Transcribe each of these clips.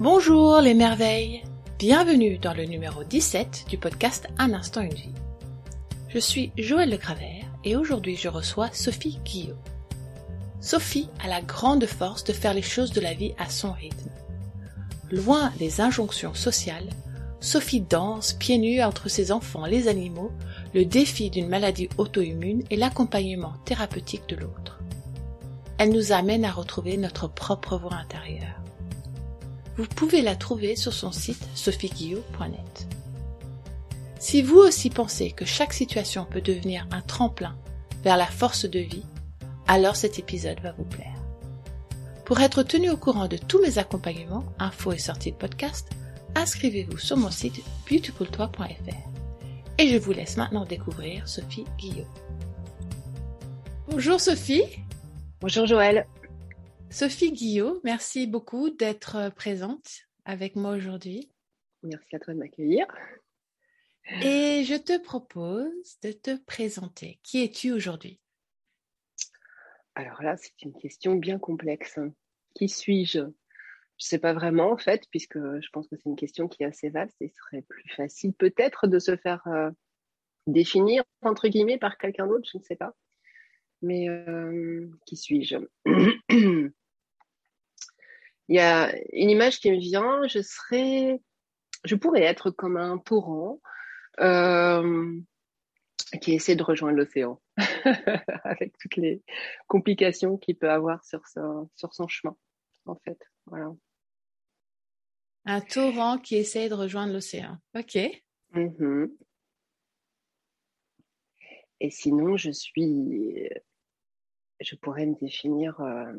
Bonjour les merveilles, bienvenue dans le numéro 17 du podcast Un instant une vie. Je suis Joël Le Cravert et aujourd'hui je reçois Sophie Guillot. Sophie a la grande force de faire les choses de la vie à son rythme. Loin des injonctions sociales, Sophie danse pieds nus entre ses enfants, les animaux, le défi d'une maladie auto-immune et l'accompagnement thérapeutique de l'autre. Elle nous amène à retrouver notre propre voix intérieure. Vous pouvez la trouver sur son site sophieguillot.net. Si vous aussi pensez que chaque situation peut devenir un tremplin vers la force de vie, alors cet épisode va vous plaire. Pour être tenu au courant de tous mes accompagnements, infos et sorties de podcast, inscrivez-vous sur mon site beautifultoi.fr. Et je vous laisse maintenant découvrir Sophie Guillot. Bonjour Sophie. Bonjour Joël. Sophie Guillot, merci beaucoup d'être euh, présente avec moi aujourd'hui. Merci à toi de m'accueillir. Et je te propose de te présenter. Qui es-tu aujourd'hui? Alors là, c'est une question bien complexe. Qui suis-je? Je ne sais pas vraiment en fait, puisque je pense que c'est une question qui est assez vaste et il serait plus facile peut-être de se faire euh, définir, entre guillemets, par quelqu'un d'autre, je ne sais pas. Mais euh, qui suis-je? Il y a une image qui me vient, je serais, je pourrais être comme un torrent euh, qui essaie de rejoindre l'océan avec toutes les complications qu'il peut avoir sur, sur son chemin, en fait. Voilà. Un torrent qui essaie de rejoindre l'océan. Ok. Mm-hmm. Et sinon, je suis, je pourrais me définir euh,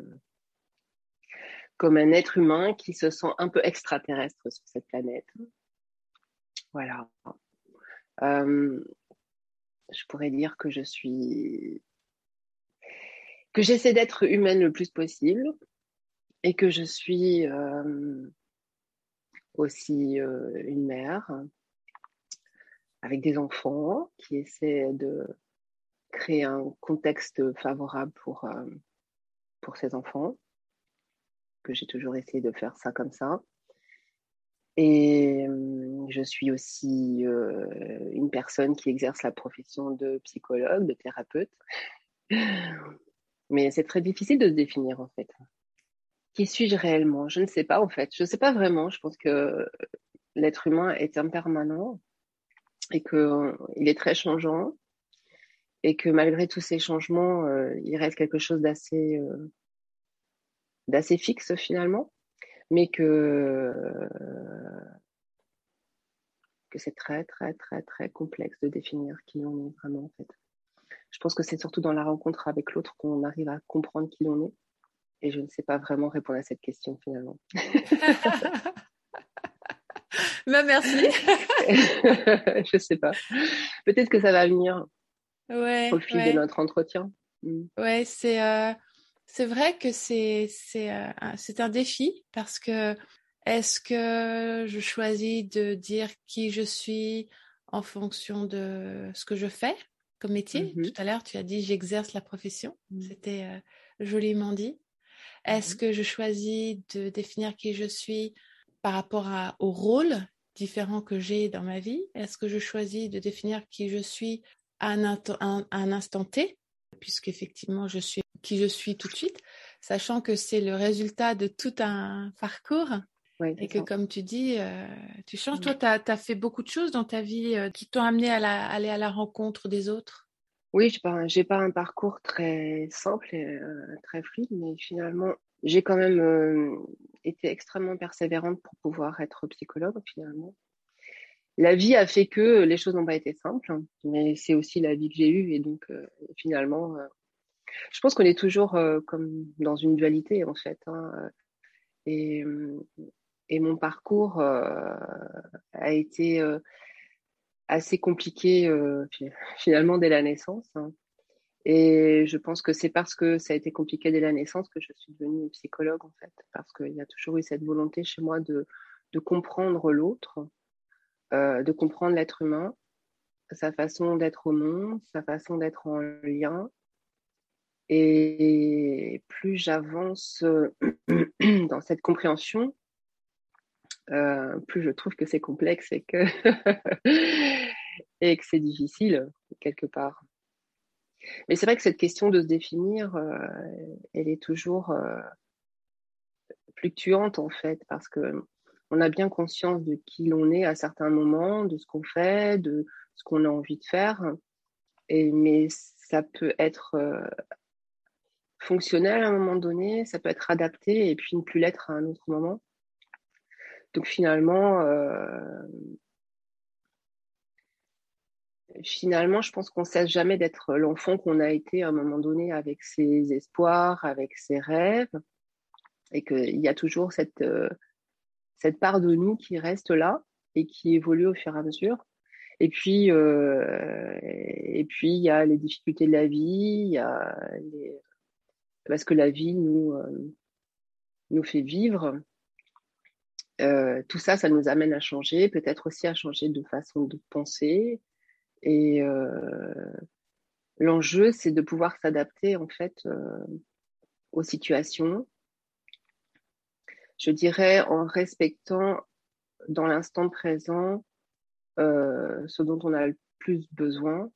comme un être humain qui se sent un peu extraterrestre sur cette planète. Voilà. Euh, je pourrais dire que je suis que j'essaie d'être humaine le plus possible et que je suis euh, aussi euh, une mère avec des enfants qui essaient de créer un contexte favorable pour, pour ces enfants que j'ai toujours essayé de faire ça comme ça. Et euh, je suis aussi euh, une personne qui exerce la profession de psychologue, de thérapeute. Mais c'est très difficile de se définir en fait. Qui suis-je réellement? Je ne sais pas en fait. Je ne sais pas vraiment. Je pense que l'être humain est impermanent et qu'il est très changeant et que malgré tous ces changements, euh, il reste quelque chose d'assez d'assez fixe finalement, mais que, que c'est très, très, très, très complexe de définir qui on est vraiment en fait. Je pense que c'est surtout dans la rencontre avec l'autre qu'on arrive à comprendre qui on est. Et je ne sais pas vraiment répondre à cette question finalement. bah, merci. je sais pas. Peut-être que ça va venir ouais, au fil de notre entretien. Mm. Ouais, c'est. Euh, c'est vrai que c'est euh, c'est un défi parce que est-ce que je choisis de dire qui je suis en fonction de ce que je fais comme métier? Mmh Tout à l'heure, tu as dit j'exerce la profession. Mmh. C'était euh, joliment dit. Est-ce mmh que je choisis de définir qui je suis par rapport à, au rôle différent que j'ai dans ma vie? Est-ce que je choisis de définir qui je suis à un, un, un instant T? Puisqu'effectivement je suis qui je suis tout de suite, sachant que c'est le résultat de tout un parcours. et que, comme tu dis, euh, tu changes. Toi, tu as, fait beaucoup de choses dans ta vie euh, qui t'ont amené à aller à la rencontre des autres? Oui, je n'ai pas, pas, un parcours très simple et euh, très fluide, mais finalement, j'ai quand même été extrêmement persévérante pour pouvoir être psychologue, finalement. La vie a fait que les choses n'ont pas été simples, mais c'est aussi la vie que j'ai eue, et donc finalement, je pense qu'on est toujours euh, comme dans une dualité en fait. Hein, euh, et, mon parcours euh, a été assez compliqué finalement dès la naissance. Hein. Et je pense que c'est parce que ça a été compliqué dès la naissance que je suis devenue psychologue en fait, parce qu'il y a toujours eu cette volonté chez moi de, comprendre l'autre, de comprendre l'être humain, sa façon d'être au monde, sa façon d'être en lien, et plus j'avance euh, dans cette compréhension, plus je trouve que c'est complexe et que, et que c'est difficile quelque part. Mais c'est vrai que cette question de se définir, elle est toujours fluctuante en fait, parce que on a bien conscience de qui l'on est à certains moments, de ce qu'on fait, de ce qu'on a envie de faire. Et, mais ça peut être euh, fonctionnel à un moment donné, ça peut être adapté et puis ne plus l'être à un autre moment. Donc finalement, euh, finalement, je pense qu'on ne cesse jamais d'être l'enfant qu'on a été à un moment donné avec ses espoirs, avec ses rêves, et qu'il y a toujours cette, euh, cette part de nous qui reste là et qui évolue au fur et à mesure. Et puis, euh, et puis il y a les difficultés de la vie, il y a parce que la vie nous euh, nous fait vivre. Euh, tout ça, ça nous amène à changer, peut-être aussi à changer de façon de penser. Et l'enjeu, c'est de pouvoir s'adapter en fait aux situations, je dirais en respectant dans l'instant présent euh, ce dont on a le plus besoin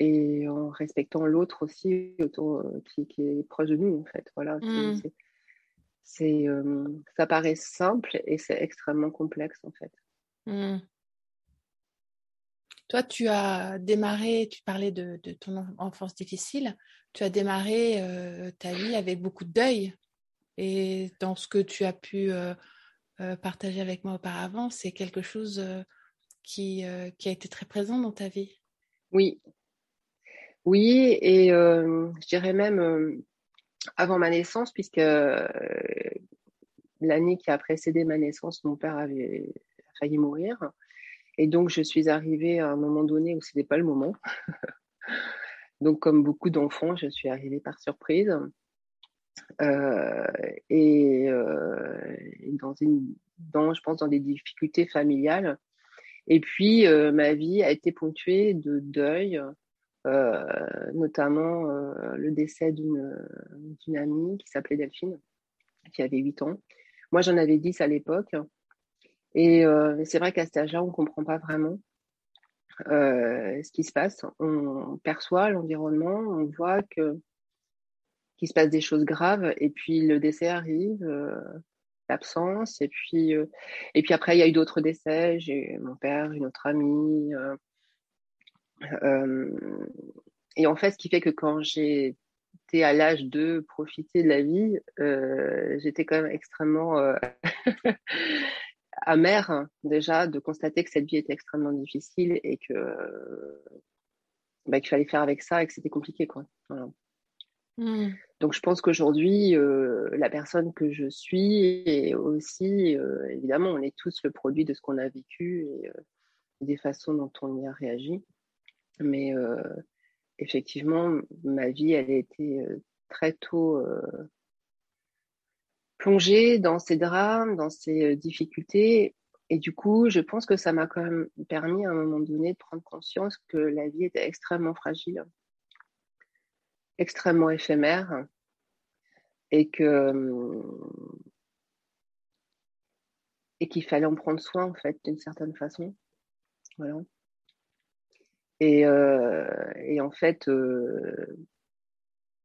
et en respectant l'autre aussi autour, euh, qui, est proche de nous en fait. Voilà, c'est, mm. euh, ça paraît simple et c'est extrêmement complexe en fait. Mm. Toi, tu as démarré, tu parlais de, ton enfance difficile, tu as démarré ta vie avec beaucoup de deuil. Et dans ce que tu as pu euh, euh, partager avec moi auparavant, c'est quelque chose euh, qui, qui, a été très présent dans ta vie. Oui. Oui, et je dirais même avant ma naissance, puisque l'année qui a précédé ma naissance, mon père avait failli mourir. Et donc, je suis arrivée à un moment donné où ce n'était pas le moment. donc, comme beaucoup d'enfants, je suis arrivée par surprise. Euh, et, euh, dans une, dans, je pense, dans des difficultés familiales. Et puis, euh, ma vie a été ponctuée de deuil, notamment le décès d'une amie qui s'appelait Delphine, qui avait 8 ans. Moi, j'en avais 10 à l'époque. Et c'est vrai qu'à cet âge-là, on ne comprend pas vraiment ce qui se passe. On perçoit l'environnement, on voit que qu'il se passe des choses graves et puis le décès arrive, euh, l'absence et puis euh, et puis après il y a eu d'autres décès. J'ai mon père, une autre amie. Euh, et en fait, ce qui fait que quand j'ai à l'âge de profiter de la vie, j'étais quand même extrêmement amère déjà de constater que cette vie était extrêmement difficile et que bah, qu'il fallait faire avec ça et que c'était compliqué quoi. Voilà. Mmh. Donc je pense qu'aujourd'hui, euh, la personne que je suis est aussi, euh, évidemment, on est tous le produit de ce qu'on a vécu et euh, des façons dont on y a réagi. Mais effectivement, ma vie, elle a été très tôt plongée dans ces drames, dans ces difficultés. Et du coup, je pense que ça m'a quand même permis à un moment donné de prendre conscience que la vie était extrêmement fragile extrêmement éphémère et que et qu'il fallait en prendre soin en fait d'une certaine façon voilà et, euh, et en fait euh,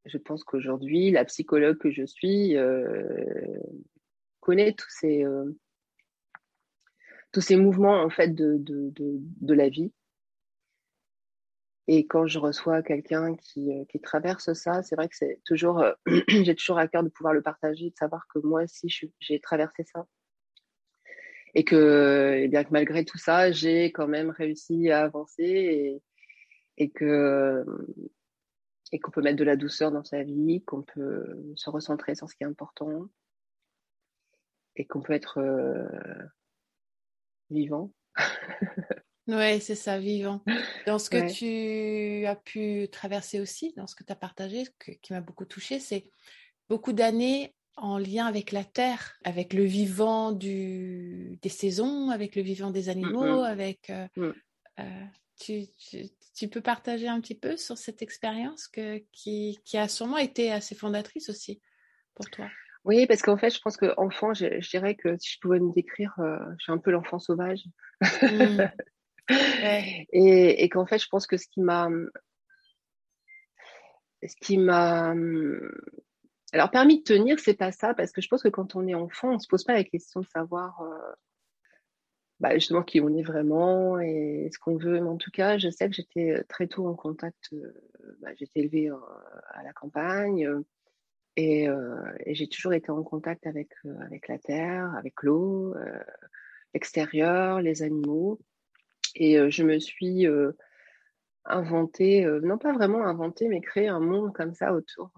je pense qu'aujourd'hui la psychologue que je suis euh, connaît tous ces tous ces mouvements en fait de, de, de la vie et quand je reçois quelqu'un qui, qui, traverse ça, c'est vrai que c'est toujours, j'ai toujours à cœur de pouvoir le partager, de savoir que moi aussi j'ai traversé ça. Et que, et eh bien que malgré tout ça, j'ai quand même réussi à avancer et, et que et qu'on peut mettre de la douceur dans sa vie, qu'on peut se recentrer sur ce qui est important et qu'on peut être euh, vivant. Oui, c'est ça, vivant. Dans ce que tu as pu traverser aussi, dans ce que tu as partagé, qui m'a beaucoup touchée, c'est beaucoup d'années en lien avec la terre, avec le vivant du, des saisons, avec le vivant des mmh, animaux, mmh. avec... Euh, mmh. euh, tu, tu, peux partager un petit peu sur cette expérience qui, qui a sûrement été assez fondatrice aussi pour toi? Oui, parce qu'en fait, je pense qu'enfant, je, je, dirais que si je pouvais me décrire, euh, je suis un peu l'enfant sauvage. Mmh. et, et qu'en fait, je pense que ce qui m'a, ce qui m'a, alors permis de tenir, c'est pas ça, parce que je pense que quand on est enfant, on se pose pas la question de savoir euh, bah, justement qui on est vraiment et ce qu'on veut. Mais en tout cas, je sais que j'étais très tôt en contact. Euh, bah, j'étais élevée à la campagne. Et, euh, j'ai toujours été en contact avec, euh, la terre, avec l'eau, euh, l'extérieur, les animaux. Et euh, je me suis inventé, non pas vraiment inventé, mais créé un monde comme ça autour,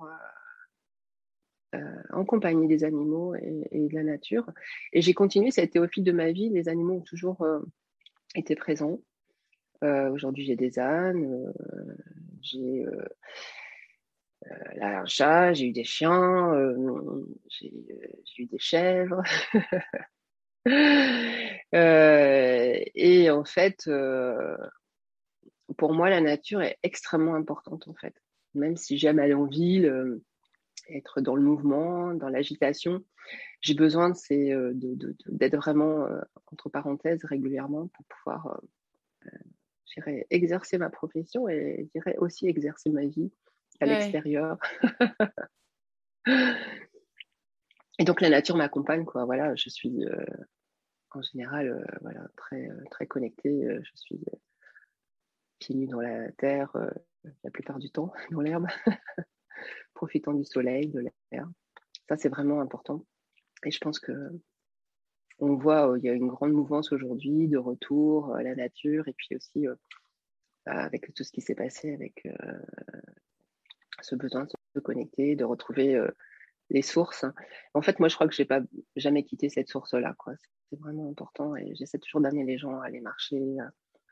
en compagnie des animaux et, de la nature. Et j'ai continué, ça a été au fil de ma vie, les animaux ont toujours été présents. Aujourd'hui, j'ai des ânes, j'ai euh, un chat, j'ai eu des chiens, euh, j'ai eu des chèvres. Euh, et en fait, pour moi, la nature est extrêmement importante en fait. Même si j'aime aller en ville, être dans le mouvement, dans l'agitation, j'ai besoin de d'être vraiment entre parenthèses régulièrement pour pouvoir exercer ma profession et aussi exercer ma vie à l'extérieur. et donc la nature m'accompagne, quoi. Voilà, je suis euh, en général euh, voilà, très, euh, très connectée. je suis pieds nus dans la terre la plupart du temps, dans l'herbe, profitant du soleil, de l'air. Ça, c'est vraiment important. Et je pense que on voit, il y a une grande mouvance aujourd'hui de retour à la nature et puis aussi avec tout ce qui s'est passé avec ce besoin de se connecter, de retrouver euh, les sources. En fait, moi, je crois que j'ai pas jamais quitté cette source-là. C'est vraiment important et j'essaie toujours d'amener les gens à aller marcher,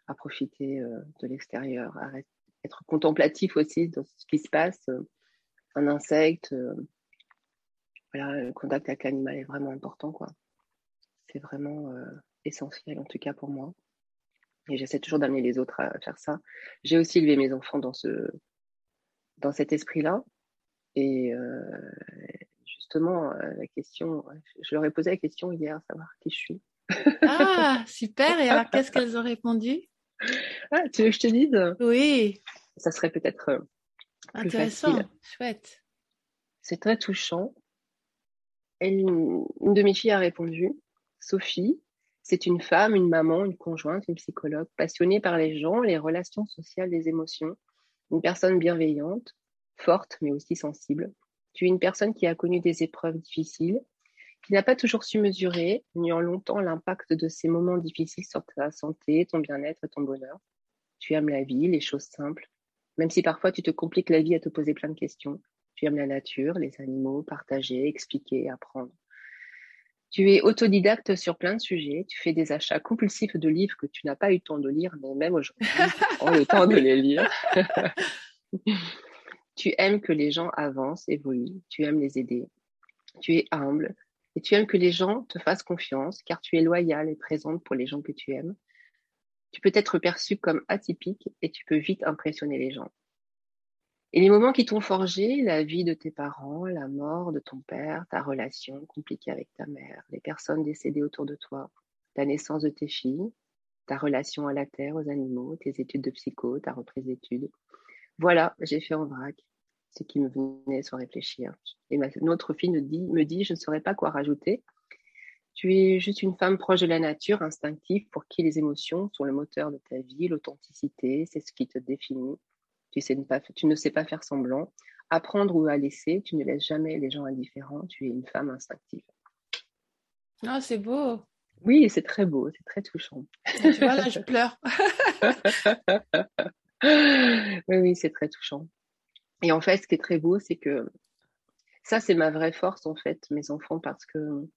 à, profiter euh, de l'extérieur, à être contemplatif aussi dans ce qui se passe. Un insecte, voilà, le contact avec l'animal est vraiment important. quoi. C'est vraiment euh, essentiel, en tout cas pour moi. Et j'essaie toujours d'amener les autres à faire ça. J'ai aussi élevé mes enfants dans ce, dans cet esprit-là. Et euh, justement, euh, la question, je leur ai posé la question hier, savoir qui je suis. Ah, super. Et alors, qu'est-ce qu'elles ont répondu? Ah, Tu veux que je te dise? Oui. Ça serait peut-être intéressant, chouette. C'est très touchant. une de mes filles a répondu, Sophie, c'est une femme, une maman, une conjointe, une psychologue, passionnée par les gens, les relations sociales, les émotions, une personne bienveillante, forte mais aussi sensible. Tu es une personne qui a connu des épreuves difficiles, qui n'a pas toujours su mesurer, ni en longtemps, l'impact de ces moments difficiles sur ta santé, ton bien-être et ton bonheur. Tu aimes la vie, les choses simples, même si parfois tu te compliques la vie à te poser plein de questions. Tu aimes la nature, les animaux, partager, expliquer, apprendre. Tu es autodidacte sur plein de sujets. Tu fais des achats compulsifs de livres que tu n'as pas eu le temps de lire, mais même aujourd'hui, tu prends le temps de les lire. tu aimes que les gens avancent, évoluent. Tu aimes les aider. Tu es humble et tu aimes que les gens te fassent confiance car tu es loyale et présente pour les gens que tu aimes. Tu peux être perçu comme atypique et tu peux vite impressionner les gens. Et les moments qui t'ont forgé, la vie de tes parents, la mort de ton père, ta relation compliquée avec ta mère, les personnes décédées autour de toi, la naissance de tes filles, ta relation à la terre, aux animaux, tes études de psycho, ta reprise d'études. Voilà, j'ai fait en vrac ce qui me venait sans réfléchir. Et ma, notre fille me dit, me dit, je ne saurais pas quoi rajouter. Tu es juste une femme proche de la nature, instinctive, pour qui les émotions sont le moteur de ta vie, l'authenticité, c'est ce qui te définit. Tu, sais ne pas, tu ne sais pas faire semblant. Apprendre ou à laisser, tu ne laisses jamais les gens indifférents. Tu es une femme instinctive. Oh, c'est beau. Oui, c'est très beau, c'est très touchant. tu vois, là, je pleure. oui, oui, c'est très touchant. Et en fait, ce qui est très beau, c'est que ça, c'est ma vraie force, en fait, mes enfants, parce que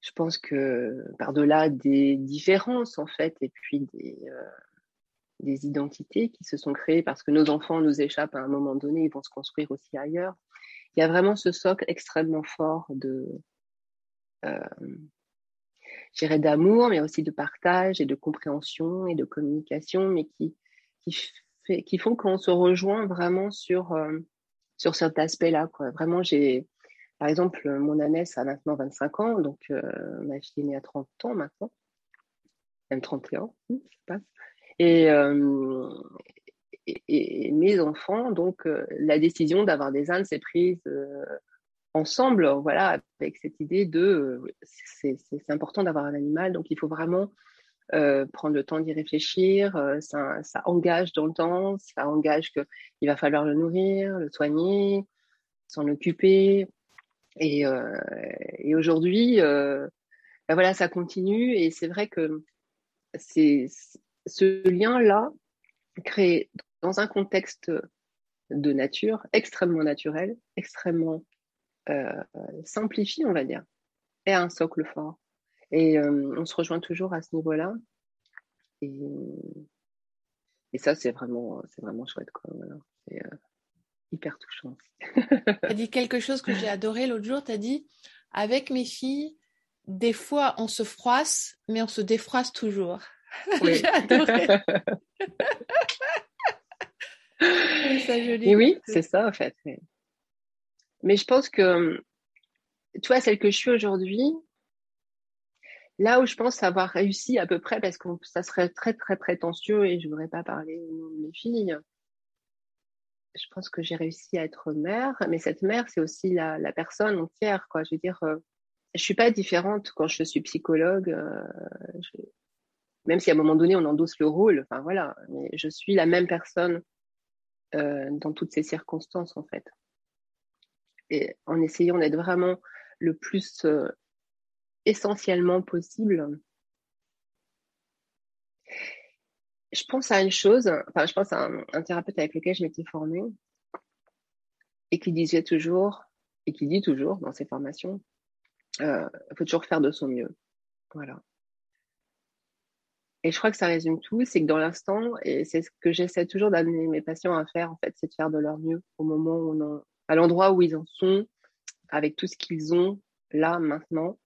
je pense que par-delà des différences, en fait, et puis des, euh, des identités qui se sont créées parce que nos enfants nous échappent à un moment donné, ils vont se construire aussi ailleurs. Il y a vraiment ce socle extrêmement fort de, euh, d'amour, mais aussi de partage et de compréhension et de communication, mais qui, qui, fait, qui font qu'on se rejoint vraiment sur, euh, sur cet aspect-là. Vraiment, j'ai, Par exemple, mon ânesse a maintenant 25 ans, donc ma fille est née à 30 ans maintenant, même 31, ça passe. Et, et, mes enfants, donc la décision d'avoir des ânes s'est prise ensemble, voilà, avec cette idée de c'est important d'avoir un animal, donc il faut vraiment euh, prendre le temps d'y réfléchir. Euh, ça, ça, engage dans le temps, ça engage qu'il va falloir le nourrir, le soigner, s'en occuper. Et, euh, et aujourd'hui, ben voilà, ça continue. Et c'est vrai que c'est ce lien-là créé dans un contexte de nature extrêmement naturel, extrêmement euh, simplifié, on va dire, est un socle fort. Et euh, on se rejoint toujours à ce niveau-là. Et, et ça, c'est vraiment, c'est vraiment chouette. Quoi. C'est euh, hyper touchant. tu as dit quelque chose que j'ai adoré l'autre jour. Tu as dit, avec mes filles, des fois, on se froisse, mais on se défroisse toujours. Oui. j'ai adoré. ça, joli. Et oui, c'est ça, en fait. Mais je pense que, tu vois, celle que je suis aujourd'hui, Là où je pense avoir réussi à peu près, parce que ça serait très très prétentieux et je ne voudrais pas parler au nom de mes filles, je pense que j'ai réussi à être mère, mais cette mère, c'est aussi la, personne entière. Quoi. Je veux dire, euh, je suis pas différente quand je suis psychologue, euh, même si à un moment donné on endosse le rôle. Enfin voilà, mais je suis la même personne euh, dans toutes ces circonstances en fait. Et en essayant d'être vraiment le plus essentiellement possible. Je pense à une chose, enfin, je pense à un, thérapeute avec lequel je m'étais formée et qui disait toujours, et qui dit toujours dans ses formations, il euh, faut toujours faire de son mieux. Voilà. Et je crois que ça résume tout, c'est que dans l'instant, et c'est ce que j'essaie toujours d'amener mes patients à faire, en fait, c'est de faire de leur mieux au moment où à l'endroit où ils en sont, avec tout ce qu'ils ont là, maintenant,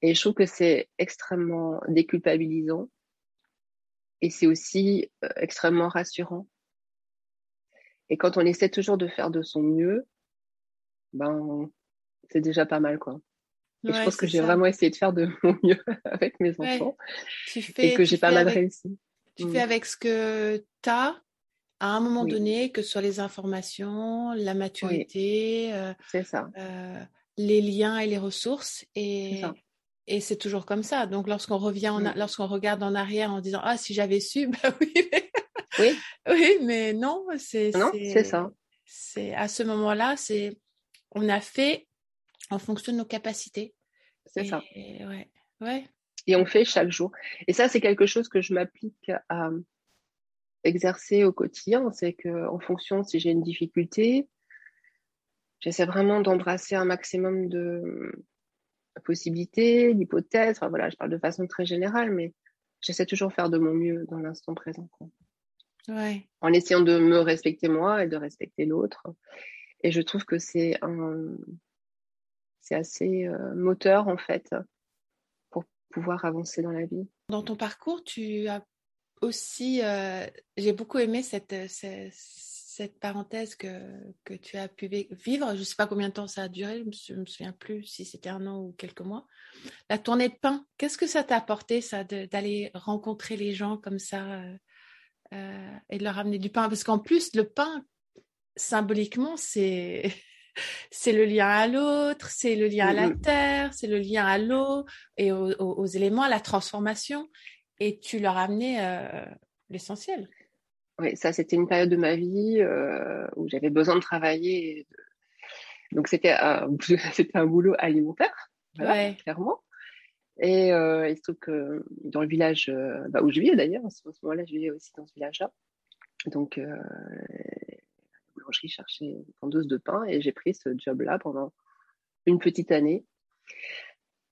et je trouve que c'est extrêmement déculpabilisant et c'est aussi euh, extrêmement rassurant. Et quand on essaie toujours de faire de son mieux, ben, c'est déjà pas mal, quoi. Et je pense que j'ai vraiment essayé de faire de mon mieux avec mes enfants et que j'ai pas mal réussi. Tu fais mm. avec ce que tu as à un moment donné, que ce soit les informations, la maturité, euh, ça. Euh, les liens et les ressources. Et, et c'est toujours comme ça. Donc, lorsqu'on revient, mmh. lorsqu'on regarde en arrière en disant Ah, si j'avais su, bah oui. Mais... Oui. oui, mais non, c'est. c'est ça. C'est à ce moment-là, c'est on a fait en fonction de nos capacités. C'est ça. Et, ouais, ouais. Et on fait chaque jour. Et ça, c'est quelque chose que je m'applique à exercer au quotidien. C'est que en fonction, si j'ai une difficulté, j'essaie vraiment d'embrasser un maximum de possibilité, l'hypothèse. Enfin, voilà, je parle de façon très générale, mais j'essaie toujours de faire de mon mieux dans l'instant présent. Ouais. En essayant de me respecter moi et de respecter l'autre. Et je trouve que c'est un, c'est assez euh, moteur en fait pour pouvoir avancer dans la vie. Dans ton parcours, tu as aussi, euh, j'ai beaucoup aimé cette, cette, cette parenthèse que, que tu as pu vivre, je ne sais pas combien de temps ça a duré, je ne me, souviens plus si c'était un an ou quelques mois. La tournée de pain, qu'est-ce que ça t'a apporté, ça, d'aller rencontrer les gens comme ça euh, euh, et de leur amener du pain? Parce qu'en plus, le pain, symboliquement, c'est. c'est le lien à l'autre, c'est le lien à la terre, c'est le lien à l'eau et aux, éléments, à la transformation. Et tu leur as amené euh, l'essentiel. Oui, ça, c'était une période de ma vie euh, où j'avais besoin de travailler. Donc, c'était un, c'était un boulot alimentaire, voilà, clairement. Et euh, il se trouve que dans le village euh, bah, où je vivais d'ailleurs, à ce moment-là, je vivais aussi dans ce village-là. Donc, euh, la boulangerie cherchait une vendeuse de pain et j'ai pris ce job-là pendant une petite année.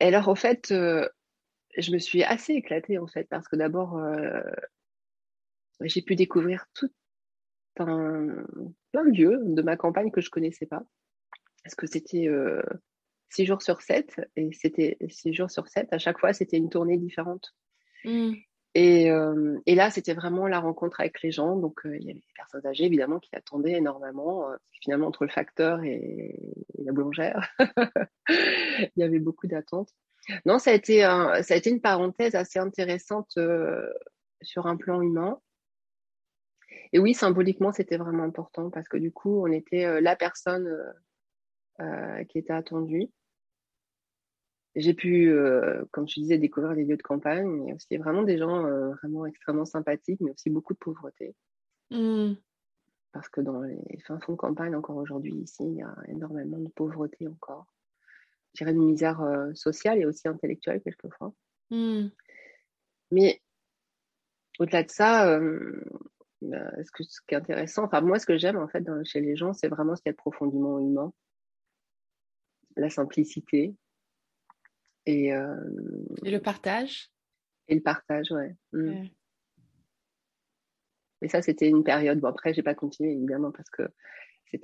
Et alors, en fait, je me suis assez éclatée, en fait, parce que d'abord, j'ai pu découvrir tout un plein de lieux de ma campagne que je connaissais pas. Parce que c'était euh, six jours sur sept, et c'était six jours sur sept. À chaque fois, c'était une tournée différente. Mmh. Et, euh, et là, c'était vraiment la rencontre avec les gens. Donc, euh, il y avait des personnes âgées, évidemment, qui attendaient énormément. Euh, finalement, entre le facteur et, la boulangère, il y avait beaucoup d'attentes. Non, ça a été, un, ça a été une parenthèse assez intéressante sur un plan humain. Et oui, symboliquement, c'était vraiment important parce que du coup, on était la personne qui était attendue j'ai pu, euh, comme je disais, découvrir des lieux de campagne. Il y a aussi vraiment des gens euh, vraiment extrêmement sympathiques, mais aussi beaucoup de pauvreté. Mmh. Parce que dans les fins fonds de campagne, encore aujourd'hui, ici, il y a énormément de pauvreté encore. Je dirais une misère euh, sociale et aussi intellectuelle, quelquefois. Mmh. Mais au-delà de ça, ce, que, ce, qui est intéressant, enfin, moi, ce que j'aime en fait chez les gens, c'est vraiment ce qui est profondément humain. La simplicité, euh, et, le partage Et le partage, ouais. Mm. Mais ça, c'était une période. Bon, après, j'ai pas continué, évidemment, parce que c'était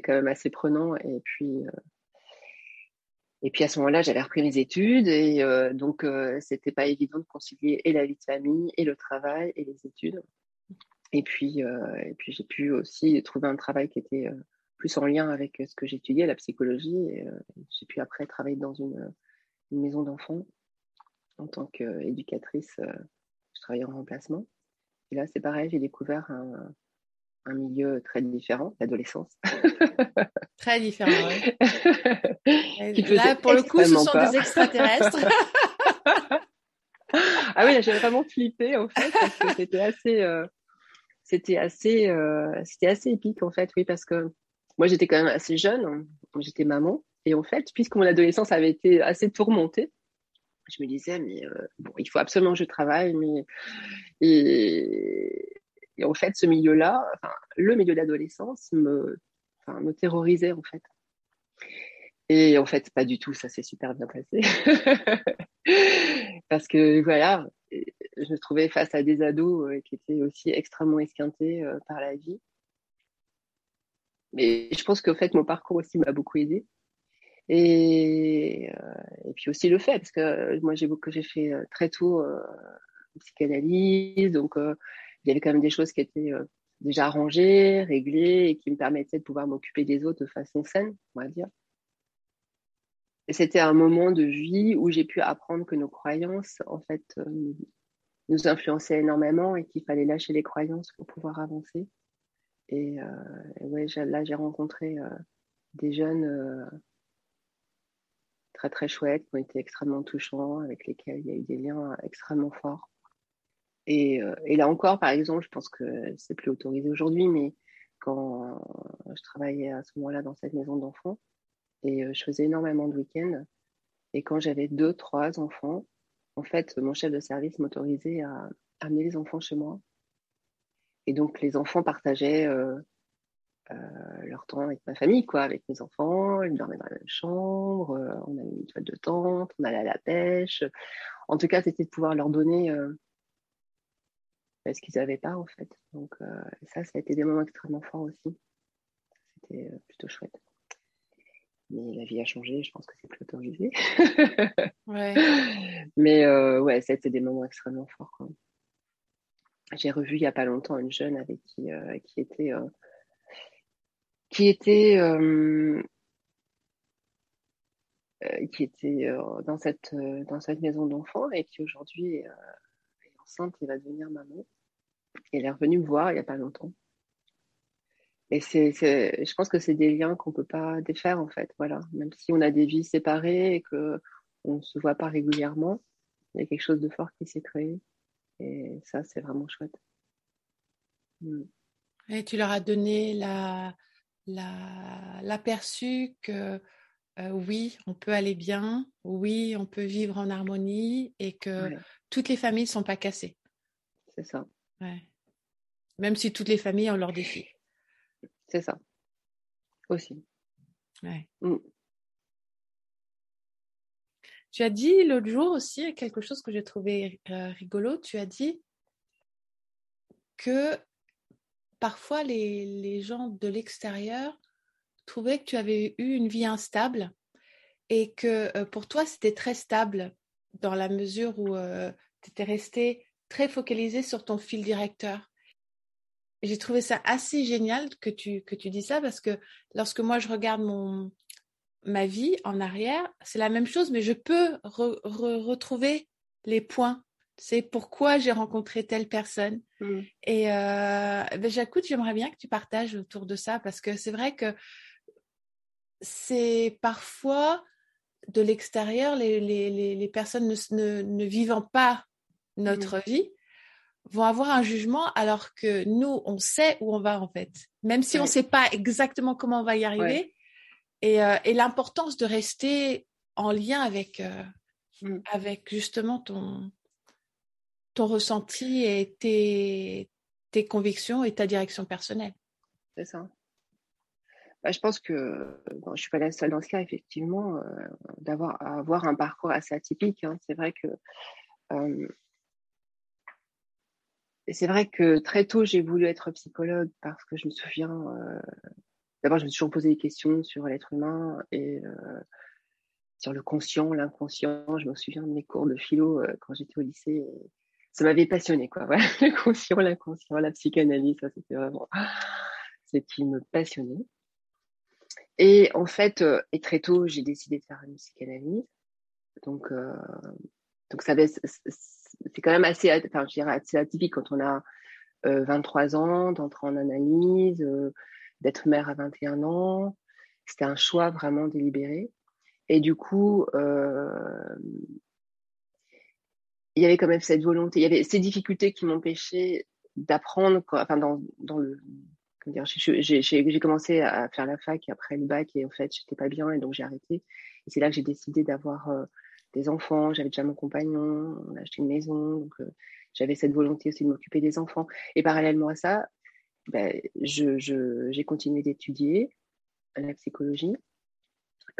quand même assez prenant. Et puis, euh, et puis à ce moment-là, j'avais repris mes études. Et euh, donc, c'était pas évident de concilier et la vie de famille, et le travail, et les études. Et puis, et puis j'ai pu aussi trouver un travail qui était plus en lien avec ce que j'étudiais, la psychologie. Et j'ai pu après travailler dans une une maison d'enfants en tant qu'éducatrice. Euh, je travaillais en remplacement. Et là, c'est pareil, j'ai découvert un, un, milieu très différent, l'adolescence. très différent, oui. là, pour le coup, ce sont des extraterrestres. ah oui, j'ai vraiment flippé, en fait, parce que c'était assez... Euh, c'était assez, euh, c'était assez épique en fait, oui, parce que moi j'étais quand même assez jeune, j'étais maman, et en fait, puisque mon adolescence avait été assez tourmentée, je me disais, mais euh, bon, il faut absolument que je travaille. Mais... Et, en fait, ce milieu-là, enfin, le milieu d'adolescence me, enfin, me terrorisait en fait. Et en fait, pas du tout, ça s'est super bien passé. Parce que voilà, je me trouvais face à des ados euh, qui étaient aussi extrêmement esquintés euh, par la vie. Mais je pense qu'en fait, mon parcours aussi m'a beaucoup aidé. Et, euh, puis aussi le fait, parce que moi j'ai fait très tôt psychanalyse, donc il y avait quand même des choses qui étaient déjà arrangées, réglées, et qui me permettaient de pouvoir m'occuper des autres de façon saine, on va dire. Et c'était un moment de vie où j'ai pu apprendre que nos croyances, en fait, nous influençaient énormément et qu'il fallait lâcher les croyances pour pouvoir avancer. Et, euh, et ouais, là, j'ai rencontré des jeunes très très chouettes, qui ont été extrêmement touchants, avec lesquels il y a eu des liens extrêmement forts. Et, euh, et là encore, par exemple, je pense que c'est plus autorisé aujourd'hui, mais quand je travaillais à ce moment-là dans cette maison d'enfants, et euh, je faisais énormément de week-ends, et quand j'avais deux, trois enfants, en fait, mon chef de service m'autorisait à amener les enfants chez moi. Et donc, les enfants partageaient euh, euh, leur temps avec ma famille, quoi, avec mes enfants. Ils dormaient dans la même chambre. Euh, on a une toile de tente. On allait à la pêche. En tout cas, c'était de pouvoir leur donner euh, ce qu'ils n'avaient pas, en fait. Donc, ça, ça a été des moments extrêmement forts aussi. C'était plutôt chouette. Mais la vie a changé, je pense que c'est plus autorisé. ouais. Mais ouais, ça a été des moments extrêmement forts. J'ai revu il n'y a pas longtemps une jeune avec qui, qui était qui était euh, euh, qui était euh, dans cette dans cette maison d'enfants et qui aujourd'hui est, enceinte et va devenir maman. elle est revenue me voir il n'y a pas longtemps. Et c'est, je pense que c'est des liens qu'on peut pas défaire en fait, voilà. Même si on a des vies séparées et que on se voit pas régulièrement, il y a quelque chose de fort qui s'est créé. Et ça, c'est vraiment chouette. Mm. Et tu leur as donné la, l'aperçu que euh, oui, on peut aller bien, oui, on peut vivre en harmonie et que toutes les familles ne sont pas cassées. C'est ça. Même si toutes les familles ont leurs défis. C'est ça. Aussi. Mm. Tu as dit l'autre jour aussi quelque chose que j'ai trouvé euh, rigolo. Tu as dit que parfois les, gens de l'extérieur trouvaient que tu avais eu une vie instable et que euh, pour toi c'était très stable dans la mesure où euh, tu étais resté très focalisé sur ton fil directeur. J'ai trouvé ça assez génial que tu, que tu dis ça parce que lorsque moi je regarde mon, ma vie en arrière, c'est la même chose, mais je peux retrouver les points. C'est pourquoi j'ai rencontré telle personne. Mm. Et euh, ben, j'écoute, j'aimerais bien que tu partages autour de ça parce que c'est vrai que c'est parfois de l'extérieur, les, les, les, personnes ne, ne, vivant pas notre vie vont avoir un jugement alors que nous, on sait où on va en fait. Même si on ne sait pas exactement comment on va y arriver. Et, euh, et l'importance de rester en lien avec, euh, mm. avec justement ton, ton ressenti et tes, tes convictions et ta direction personnelle. C'est ça. Bah, je pense que bon, je suis pas la seule dans ce cas, effectivement, euh, d'avoir avoir un parcours assez atypique. Hein. C'est vrai que euh, c'est vrai que très tôt j'ai voulu être psychologue parce que je me souviens. Euh, d'abord, je me suis toujours posé des questions sur l'être humain et sur le conscient, l'inconscient. Je me souviens de mes cours de philo quand j'étais au lycée. Ça m'avait passionné, quoi. le conscient, l'inconscient, la psychanalyse, ça c'était vraiment ce qui me passionnait. Et en fait, euh, et très tôt, j'ai décidé de faire une psychanalyse. Donc, euh, donc ça c'est quand même assez, enfin, je dirais assez atypique quand on a 23 euh, ans, d'entrer en analyse, d'être mère à 21 ans. C'était un choix vraiment délibéré. Et du coup, il y avait quand même cette volonté, il y avait ces difficultés qui m'empêchaient d'apprendre, enfin, dans, dans le j'ai commencé à faire la fac après le bac et en fait, j'étais pas bien et donc j'ai arrêté. Et c'est là que j'ai décidé d'avoir euh, des enfants. J'avais déjà mon compagnon, on a acheté une maison, donc euh, j'avais cette volonté aussi de m'occuper des enfants. Et parallèlement à ça, ben, j'ai continué d'étudier la psychologie.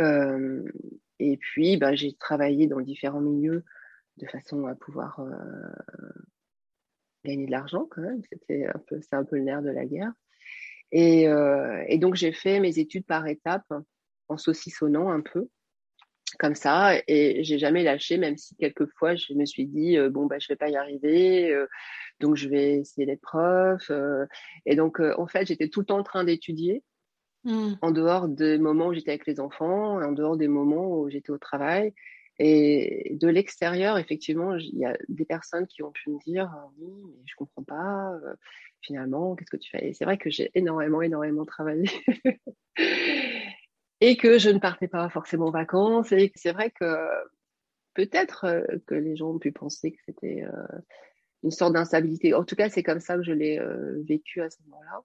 Euh, et puis, ben, j'ai travaillé dans différents milieux de façon à pouvoir gagner de l'argent quand même. C'était un peu, c'est un peu le nerf de la guerre. Euh, et donc, j'ai fait mes études par étapes, en saucissonnant un peu, comme ça. Et j'ai jamais lâché, même si quelquefois, je me suis dit, euh, bon, bah, je vais pas y arriver. Euh, donc, je vais essayer d'être prof. et donc, en fait, j'étais tout le temps en train d'étudier. Mmh. En dehors des moments où j'étais avec les enfants, en dehors des moments où j'étais au travail. Et de l'extérieur, effectivement, il y a des personnes qui ont pu me dire oui, mais je comprends pas finalement, qu'est-ce que tu fais? Et c'est vrai que j'ai énormément, énormément travaillé. et que je ne partais pas forcément en vacances. Et c'est vrai que peut-être euh, que les gens ont pu penser que c'était euh, une sorte d'instabilité. En tout cas, c'est comme ça que je l'ai euh, vécu à ce moment-là.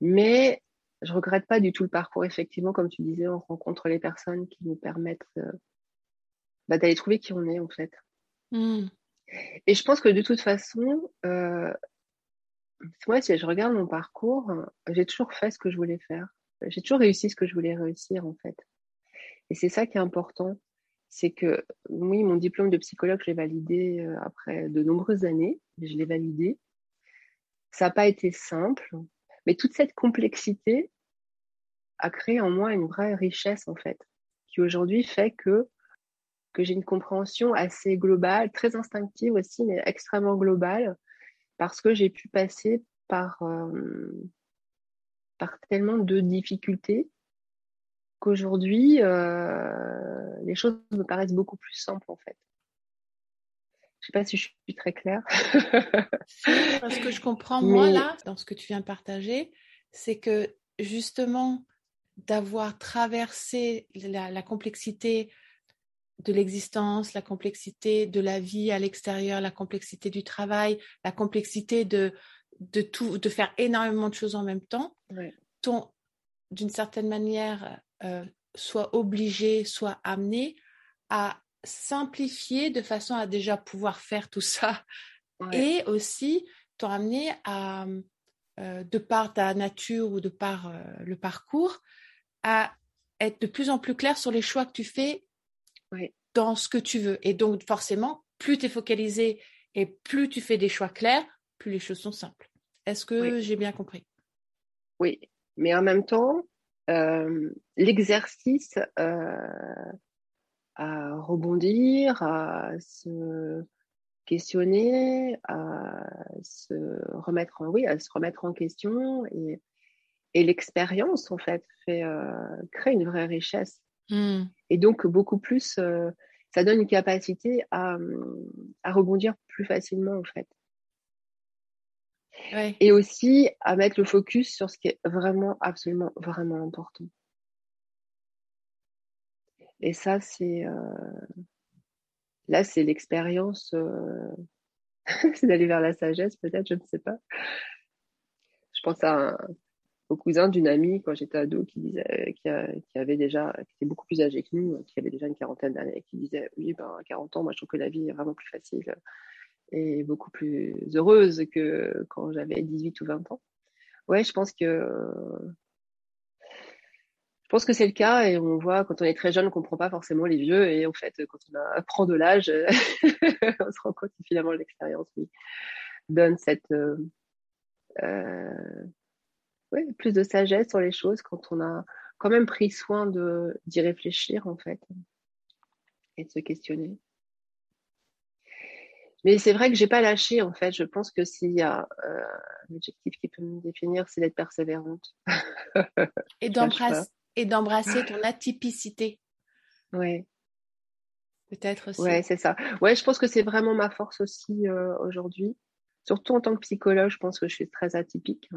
Mais je regrette pas du tout le parcours. Effectivement, comme tu disais, on rencontre les personnes qui nous permettent bah, d'aller trouver qui on est en fait. Mmh. Et je pense que de toute façon, moi, si je regarde mon parcours, j'ai toujours fait ce que je voulais faire. J'ai toujours réussi ce que je voulais réussir, en fait. Et c'est ça qui est important. C'est que, oui, mon diplôme de psychologue, je l'ai validé euh, après de nombreuses années. Je l'ai validé. Ça n'a pas été simple, mais toute cette complexité a créé en moi une vraie richesse, en fait, qui aujourd'hui fait que, que j'ai une compréhension assez globale, très instinctive aussi, mais extrêmement globale parce que j'ai pu passer par, euh, par tellement de difficultés qu'aujourd'hui, euh, les choses me paraissent beaucoup plus simples en fait. Je ne sais pas si je suis très claire. ce que je comprends, moi, là, dans ce que tu viens de partager, c'est que justement, d'avoir traversé la complexité de l'existence, la complexité de la vie à l'extérieur, la complexité du travail, la complexité de, de tout, de faire énormément de choses en même temps, ton, d'une certaine manière, euh, soit obligé, soit amené à simplifier de façon à déjà pouvoir faire tout ça et aussi t'ont amené à, euh, de par ta nature ou de par euh, le parcours, à être de plus en plus clair sur les choix que tu fais dans ce que tu veux. Et donc, forcément, plus tu es focalisé et plus tu fais des choix clairs, plus les choses sont simples. Est-ce que j'ai bien compris? Oui, mais en même temps, euh, l'exercice euh, à rebondir, à se questionner, à se remettre en, oui, à se remettre en question et, et l'expérience en fait fait euh, crée une vraie richesse. Mmh. et donc beaucoup plus ça donne une capacité à, à, rebondir plus facilement en fait et aussi à mettre le focus sur ce qui est vraiment absolument vraiment important. Et ça c'est euh, là c'est l'expérience c'est d'aller vers la sagesse peut-être je ne sais pas. Je pense à au cousin d'une amie quand j'étais ado qui disait qui, avait déjà qui était beaucoup plus âgé que nous qui avait déjà une quarantaine d'années qui disait oui ben à 40 ans moi je trouve que la vie est vraiment plus facile et beaucoup plus heureuse que quand j'avais 18 ou 20 ans ouais je pense que je pense que c'est le cas et on voit quand on est très jeune on comprend pas forcément les vieux et en fait quand on apprend de l'âge on se rend compte que finalement l'expérience oui, donne cette euh, euh plus de sagesse sur les choses quand on a quand même pris soin de d'y réfléchir en fait et de se questionner. Mais c'est vrai que j'ai pas lâché en fait. Je pense que s'il y a euh, un objectif qui peut me définir, c'est d'être persévérante. et d'embrasser et d'embrasser ton atypicité. Ouais. Peut-être aussi. Ouais, c'est ça. Ouais, je pense que c'est vraiment ma force aussi euh, aujourd'hui. Surtout en tant que psychologue, je pense que je suis très atypique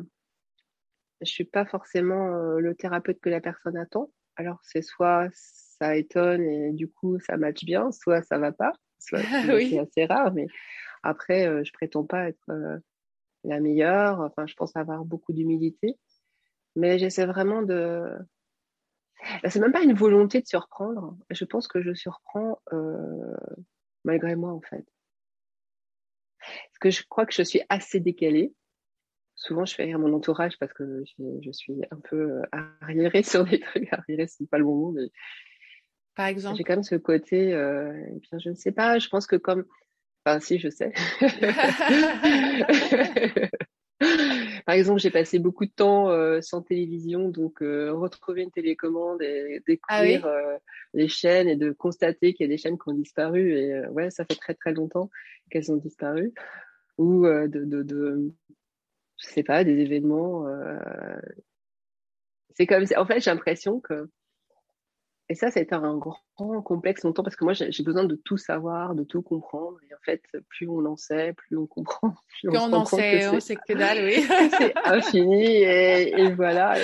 je suis pas forcément euh, le thérapeute que la personne attend. Alors c'est soit ça étonne et du coup ça matche bien, soit ça va pas. C'est assez rare, mais après euh, je prétends pas être euh, la meilleure. Enfin, je pense avoir beaucoup d'humilité, mais j'essaie vraiment de. C'est même pas une volonté de surprendre. Je pense que je surprends malgré moi en fait. Parce que je crois que je suis assez décalée souvent je fais rire mon entourage parce que je, suis un peu euh, arriérée sur des trucs. Arriérée, c'est pas le bon mot, mais. Par exemple? J'ai quand même ce côté, euh, et bien, je ne sais pas, je pense que comme. Enfin, si, je sais. Par exemple, j'ai passé beaucoup de temps euh, sans télévision, donc retrouver une télécommande et découvrir ah les chaînes et de constater qu'il y a des chaînes qui ont disparu. Et ouais, ça fait très très longtemps qu'elles ont disparu. Ou de, de, de, je sais pas, des événements. Euh... C'est comme, en fait, j'ai l'impression que, et ça, c'est un grand complexe longtemps parce que moi, j'ai besoin de tout savoir, de tout comprendre. Et en fait, plus on en sait, plus on comprend. Plus, on, en sait, on sait que dalle, oui. c'est infini et, et voilà.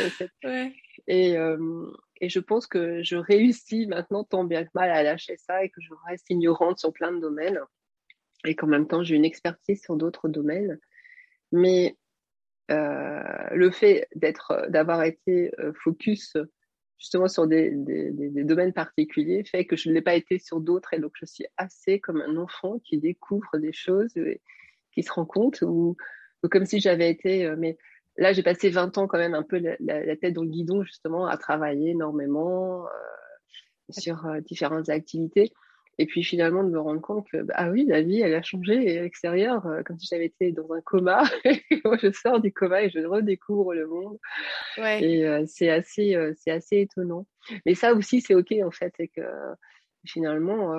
Et, euh, et je pense que je réussis maintenant tant bien que mal à lâcher ça et que je reste ignorante sur plein de domaines et qu'en même temps j'ai une expertise sur d'autres domaines. Mais euh, le fait d'être, d'avoir été euh, focus justement sur des, des, des, domaines particuliers fait que je ne l'ai pas été sur d'autres. Et donc je suis assez comme un enfant qui découvre des choses et qui se rend compte ou, comme si j'avais été euh, mais là j'ai passé 20 ans quand même un peu la, tête dans le guidon justement à travailler énormément euh, sur différentes activités et puis finalement de me rendre compte que, bah, ah oui, la vie, elle a changé extérieure, euh, comme si j'avais été dans un coma. moi, je sors du coma et je redécouvre le monde. Ouais. Et euh, c'est assez, euh, c'est assez étonnant. Mais ça aussi, c'est ok en fait, c'est que finalement,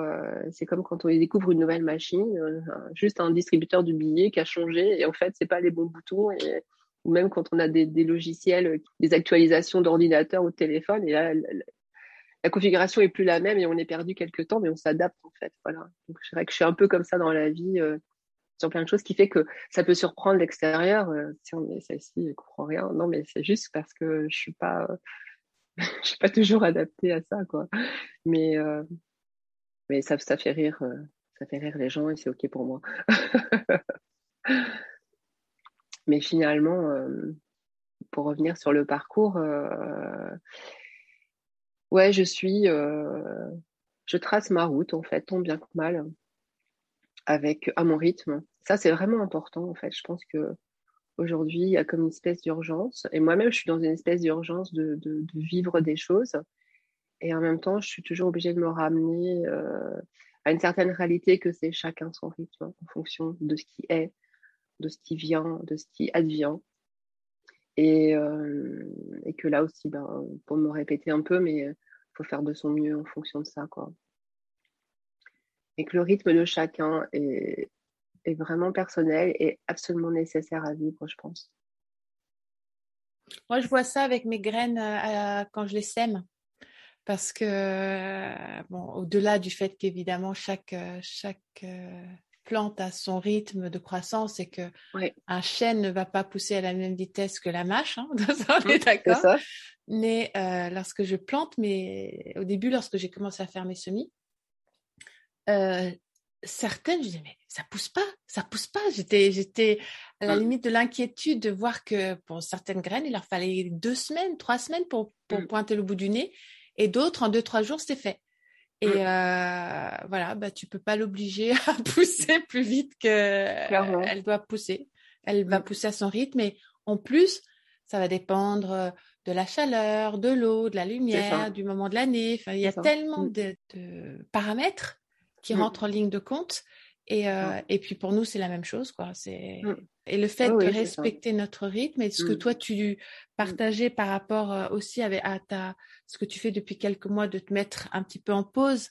c'est comme quand on découvre une nouvelle machine, juste un distributeur du billet qui a changé et en fait, c'est pas les bons boutons et ou même quand on a des, des logiciels, des actualisations d'ordinateur ou de téléphone, et là, la configuration est plus la même et on est perdu quelques temps, mais on s'adapte en fait. Voilà. Donc je dirais que je suis un peu comme ça dans la vie euh, sur plein de choses, qui fait que ça peut surprendre l'extérieur. Euh, si on est celle-ci, elle comprend rien. Non, mais c'est juste parce que je suis pas, je suis pas toujours adaptée à ça, quoi. Mais mais ça, ça fait rire, ça fait rire les gens et c'est ok pour moi. mais finalement, pour revenir sur le parcours ouais, je suis, euh, je trace ma route en fait, tant bien que mal, avec à mon rythme. Ça, c'est vraiment important en fait. Je pense que aujourd'hui, il y a comme une espèce d'urgence, et moi-même, je suis dans une espèce d'urgence de, de, de, vivre des choses, et en même temps, je suis toujours obligée de me ramener euh, à une certaine réalité que c'est chacun son rythme en fonction de ce qui est, de ce qui vient, de ce qui advient. Et, euh, et, que là aussi, ben, pour me répéter un peu, mais il faut faire de son mieux en fonction de ça. Quoi. Et que le rythme de chacun est, est vraiment personnel et absolument nécessaire à vivre, je pense. Moi, je vois ça avec mes graines euh, quand je les sème. Parce que, bon, au-delà du fait qu'évidemment, chaque, chaque plante a son rythme de croissance et que un chêne ne va pas pousser à la même vitesse que la mâche, hein, on est d'accord. Mais euh, lorsque je plante, mais au début, lorsque j'ai commencé à faire mes semis, euh, certaines, je disais mais ça pousse pas, ça pousse pas. J'étais, j'étais à la limite de l'inquiétude de voir que pour certaines graines, il leur fallait deux semaines, trois semaines pour, pour mmh. pointer le bout du nez, et d'autres en deux trois jours, c'était fait. Et mmh. euh, voilà, bah tu peux pas l'obliger à pousser plus vite que elle doit pousser. Elle va pousser à son rythme, et en plus, ça va dépendre de la chaleur, de l'eau, de la lumière, du moment de l'année. Enfin, il y a tellement mmh. de, paramètres qui mmh. rentrent en ligne de compte. Et, euh, et puis pour nous, c'est la même chose, quoi. C'est mmh. Et le fait de respecter notre rythme et ce que toi tu partageais par rapport euh, aussi avec à ta ce que tu fais depuis quelques mois de te mettre un petit peu en pause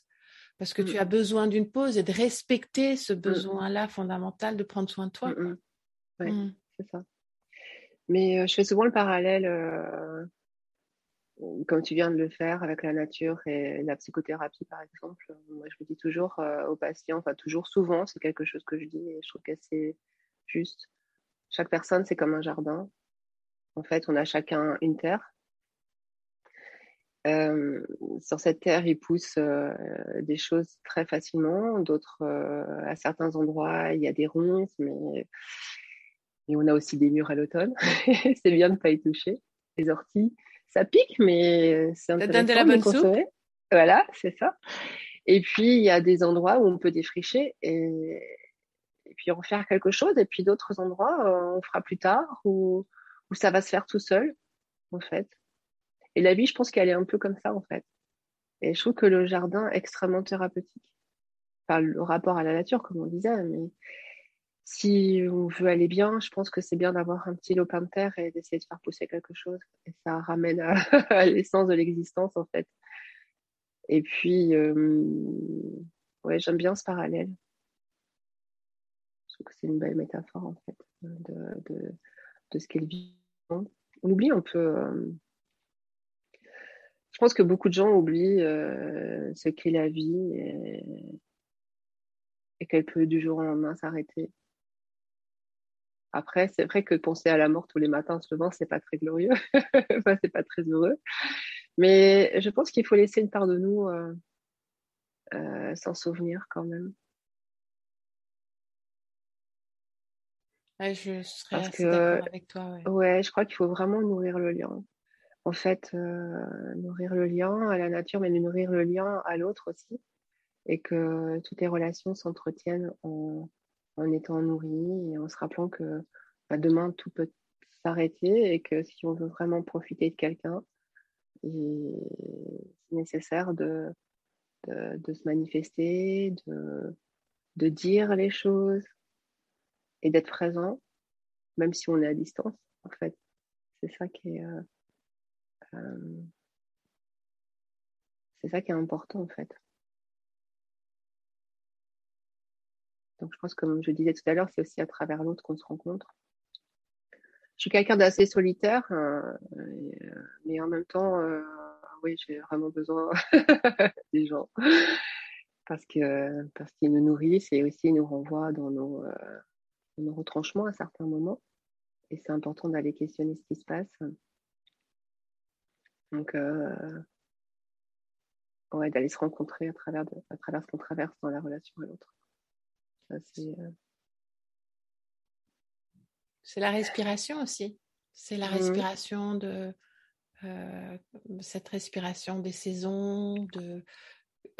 parce que tu as besoin d'une pause et de respecter ce besoin-là fondamental de prendre soin de toi. Oui, c'est ça. Mais euh, je fais souvent le parallèle, euh, comme tu viens de le faire, avec la nature et la psychothérapie, par exemple. Moi, je me dis toujours euh, aux patients, enfin toujours souvent, c'est quelque chose que je dis et je trouve que c'est juste. Chaque personne, c'est comme un jardin. En fait, on a chacun une terre. Euh, sur cette terre, il pousse euh, des choses très facilement. D'autres, à certains endroits, il y a des ronces, mais et on a aussi des murs à l'automne. c'est bien de ne pas y toucher. Les orties, ça pique, mais c'est intéressant. De la bonne soupe? Voilà, c'est ça. Et puis, il y a des endroits où on peut défricher et, puis refaire quelque chose. Et puis d'autres endroits, euh, on fera plus tard ou, ça va se faire tout seul, en fait. Et la vie, je pense qu'elle est un peu comme ça, en fait. Et je trouve que le jardin est extrêmement thérapeutique. Enfin, le rapport à la nature, comme on disait, mais si on veut aller bien, je pense que c'est bien d'avoir un petit lopin de terre et d'essayer de faire pousser quelque chose. Et ça ramène à, l'essence de l'existence, en fait. Et puis, euh, ouais, j'aime bien ce parallèle. Je trouve que c'est une belle métaphore, en fait, de, de, ce qu'est le vivant. On oublie un peu. Euh, je pense que beaucoup de gens oublient euh, ce qu'est la vie et, qu'elle peut du jour au lendemain s'arrêter. Après, c'est vrai que penser à la mort tous les matins en se levant, c'est pas très glorieux. enfin, c'est pas très heureux. Mais je pense qu'il faut laisser une part de nous euh, euh, s'en souvenir quand même. Je serais assez d'accord avec toi. Ouais. je crois qu'il faut vraiment nourrir le lien. En fait, euh, nourrir le lien à la nature, mais nourrir le lien à l'autre aussi. Et que toutes les relations s'entretiennent en, en étant nourri et en se rappelant que bah, demain tout peut s'arrêter et que si on veut vraiment profiter de quelqu'un, c'est nécessaire de, de, se manifester, de, de dire les choses et d'être présent, même si on est à distance, en fait. C'est ça qui est. Euh, euh, c'est ça qui est important, en fait. Donc, je pense, comme je disais tout à l'heure, c'est aussi à travers l'autre qu'on se rencontre. Je suis quelqu'un d'assez solitaire, euh, mais en même temps, oui, j'ai vraiment besoin des gens parce que parce qu'ils nous nourrissent et aussi nous renvoient dans nos, nos retranchements à certains moments. Et c'est important d'aller questionner ce qui se passe. Donc, ouais, d'aller se rencontrer à travers, à travers ce qu'on traverse dans la relation à l'autre. Euh, c'est la respiration aussi. C'est la mmh. respiration de euh, cette respiration des saisons, de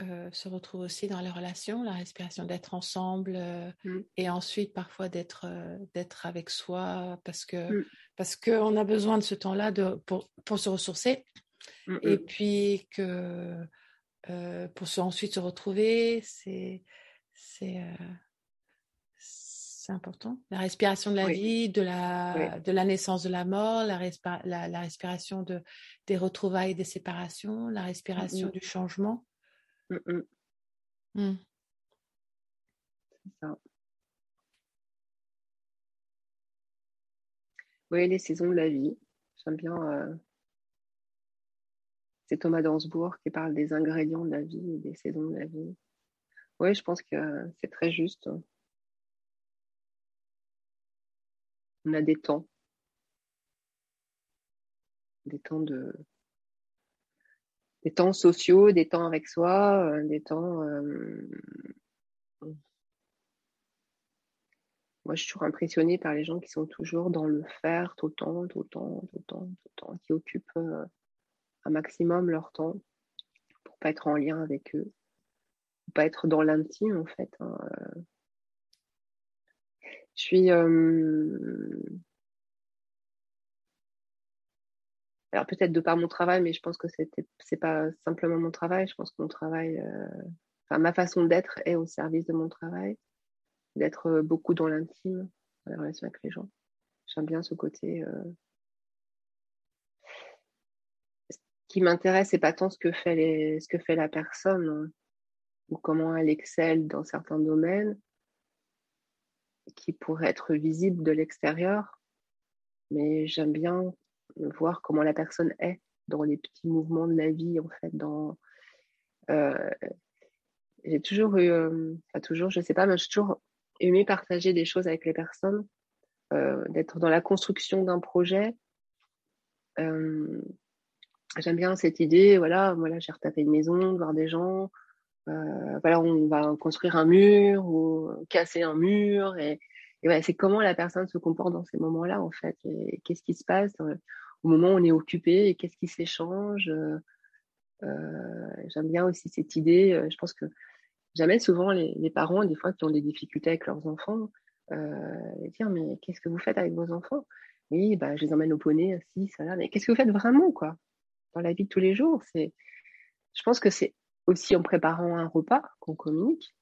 euh, se retrouve aussi dans les relations, la respiration d'être ensemble mmh. et ensuite parfois d'être d'être avec soi parce que mmh. parce qu'on a besoin de ce temps-là pour, pour se ressourcer et puis que pour se, ensuite se retrouver, c'est c'est c'est important. La respiration de la vie, de la, de la naissance de la mort, la, la, respiration de, des retrouvailles et des séparations, la respiration du changement. Mm, mm. Mm. C'est ça. Oui, les saisons de la vie. J'aime bien. Euh, c'est Thomas Dansbourg qui parle des ingrédients de la vie et des saisons de la vie. Oui, je pense que c'est très juste. On a des temps. Des temps de, des temps sociaux, des temps avec soi, euh, des temps. Euh, moi, je suis toujours impressionnée par les gens qui sont toujours dans le faire tout le temps, tout le temps, tout le temps, tout le temps, qui occupent euh, un maximum leur temps pour pas être en lien avec eux, pour pas être dans l'intime en fait. Hein, euh. Je suis alors peut-être de par mon travail, mais je pense que c'était c'est pas simplement mon travail. Je pense que mon travail, enfin ma façon d'être est au service de mon travail d'être euh, beaucoup dans l'intime, dans la relation avec les gens. J'aime bien ce côté. Euh, ce qui m'intéresse, c'est pas tant ce que fait, les... ce que fait la personne hein, ou comment elle excelle dans certains domaines qui pourraient être visibles de l'extérieur, mais j'aime bien voir comment la personne est dans les petits mouvements de la vie, en fait, dans euh, j'ai toujours eu, pas toujours, je sais pas, mais j'ai toujours aimer partager des choses avec les personnes, euh, d'être dans la construction d'un projet. Euh, j'aime bien cette idée, voilà, voilà, j'ai retapé une maison, voir des gens, euh, voilà, on va construire un mur ou casser un mur, et, c'est comment la personne se comporte dans ces moments-là, en fait, qu'est-ce qui se passe moment où on est occupé, et qu'est-ce qui s'échange. j'aime bien aussi cette idée, je pense que jamais souvent les, parents, des fois, qui ont des difficultés avec leurs enfants, euh, dire mais qu'est-ce que vous faites avec vos enfants? Oui, bah, je les emmène au poney, ainsi, ça. Mais qu'est-ce que vous faites vraiment, quoi, dans la vie de tous les jours? Je pense que c'est aussi en préparant un repas qu'on communique.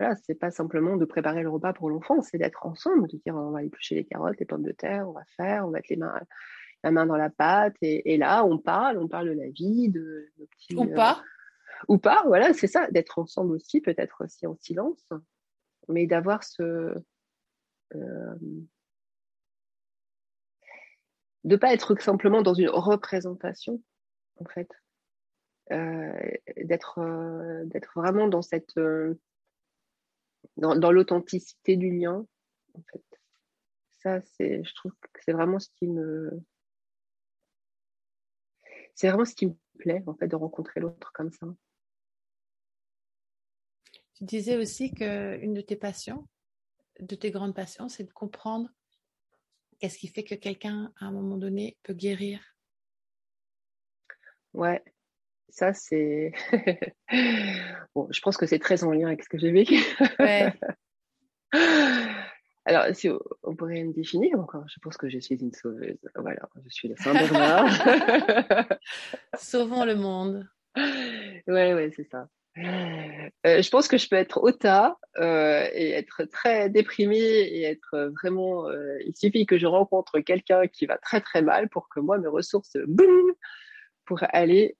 Voilà, c'est pas simplement de préparer le repas pour l'enfant, c'est d'être ensemble, de dire on va éplucher les carottes, les pommes de terre, on va faire, on va mettre les mains, la main dans la pâte, et, là on parle, on parle de la vie, de nos petits. Ou pas ou pas, voilà, c'est ça, d'être ensemble aussi, peut-être aussi en silence, mais d'avoir ce. Euh, de pas être simplement dans une représentation, en fait. Euh, d'être euh, d'être vraiment dans cette dans, dans l'authenticité du lien en fait ça c'est je trouve que c'est vraiment ce qui me c'est vraiment ce qui me plaît en fait de rencontrer l'autre comme ça tu disais aussi qu'une de tes passions, de tes grandes passions, c'est de comprendre qu'est-ce qui fait que quelqu'un, à un moment donné, peut guérir. Ouais, ça c'est. bon, je pense que c'est très en lien avec ce que j'ai vécu. ouais. Alors, si on pourrait me définir encore, je pense que je suis une sauveuse. Voilà, je suis le Saint-Bernard. Sauvons le monde. Ouais, ouais, c'est ça. Euh, je pense que je peux être ota euh, et être très déprimée et être vraiment. Euh, il suffit que je rencontre quelqu'un qui va très très mal pour que moi mes ressources boum pour aller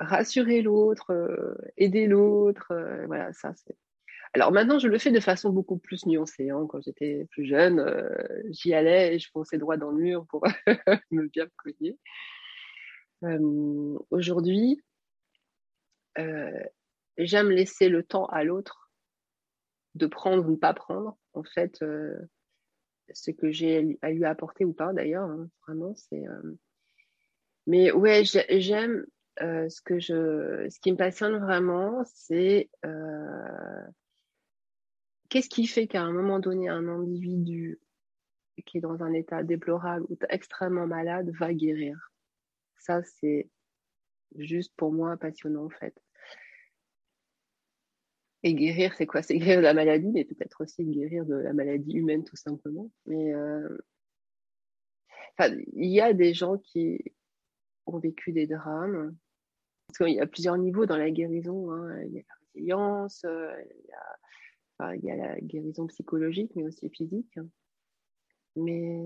rassurer l'autre, aider l'autre. voilà, ça c'est. Alors maintenant, je le fais de façon beaucoup plus nuancée. Hein. Quand j'étais plus jeune, j'y allais et je fonçais droit dans le mur pour me bien cogner. Aujourd'hui, euh, j'aime laisser le temps à l'autre de prendre ou pas prendre, en fait, euh, ce que j'ai à lui apporter ou pas d'ailleurs, hein, vraiment, c'est. Euh, mais ouais, j'aime ce que je, ce qui me passionne vraiment, c'est qu'est-ce qui fait qu'à un moment donné, un individu qui est dans un état déplorable ou extrêmement malade va guérir? Ça, c'est juste pour moi passionnant en fait. Et guérir, c'est quoi? C'est guérir de la maladie, mais peut-être aussi guérir de la maladie humaine tout simplement. Mais euh, il y a des gens qui ont vécu des drames. Parce qu'il y a plusieurs niveaux dans la guérison. Hein. Il y a la résilience, euh, il y a, la guérison psychologique, mais aussi physique. Mais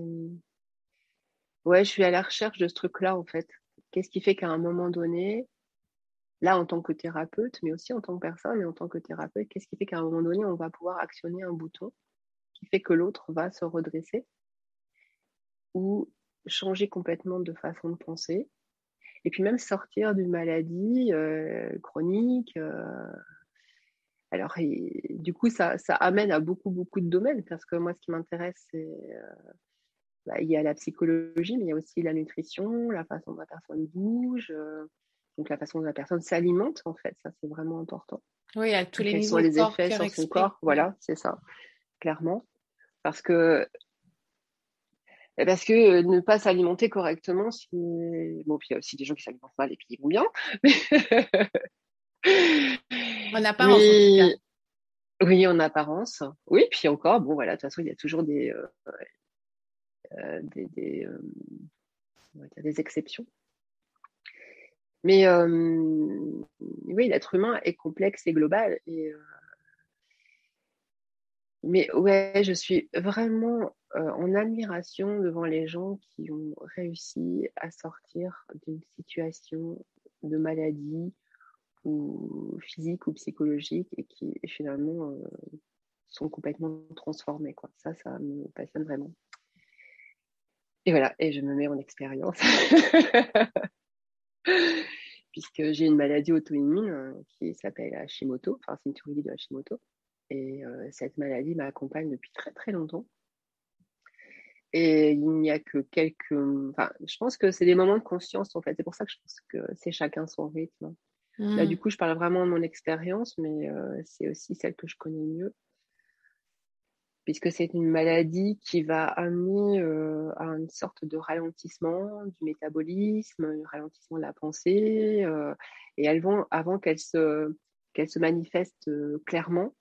ouais, je suis à la recherche de ce truc-là en fait. Qu'est-ce qui fait qu'à un moment donné, là en tant que thérapeute, mais aussi en tant que personne et en tant que thérapeute, qu'est-ce qui fait qu'à un moment donné, on va pouvoir actionner un bouton qui fait que l'autre va se redresser ou changer complètement de façon de penser. Et puis même sortir d'une maladie chronique. Alors, du coup, ça, ça, amène à beaucoup, beaucoup de domaines, parce que moi, ce qui m'intéresse, c'est bah, il y a la psychologie, mais il y a aussi la nutrition, la façon dont la personne bouge, euh, donc la façon dont la personne s'alimente, en fait, ça c'est vraiment important. Oui, à tous les niveaux. Quels les effets sur son corps, voilà, c'est ça, clairement. Parce que eh, parce que euh, ne pas s'alimenter correctement, si... bon, puis il y a aussi des gens qui s'alimentent mal et puis ils vont bien. en apparence. Oui, en apparence. Oui, puis encore, bon, voilà, de toute façon, il y a toujours des, euh, euh, des, des, euh, des, exceptions. Mais euh, oui, l'être humain est complexe et global. Et, mais ouais, je suis vraiment en admiration devant les gens qui ont réussi à sortir d'une situation de maladie ou physique ou psychologique et qui finalement sont complètement transformés. Quoi. Ça, ça me passionne vraiment. Et voilà, et je me mets en expérience. Puisque j'ai une maladie auto-immune euh, qui s'appelle Hashimoto, enfin c'est une thyroïdie de Hashimoto. Et euh, cette maladie m'accompagne depuis très très longtemps. Et il n'y a que quelques. Enfin, je pense que c'est des moments de conscience en fait. C'est pour ça que je pense que c'est chacun son rythme. Là, mmh. du coup, je parle vraiment de mon expérience, mais euh, c'est aussi celle que je connais mieux puisque c'est une maladie qui va amener euh, à une sorte de ralentissement du métabolisme, un ralentissement de la pensée, euh, et elles vont, avant qu'elle se, qu'elle se manifeste clairement,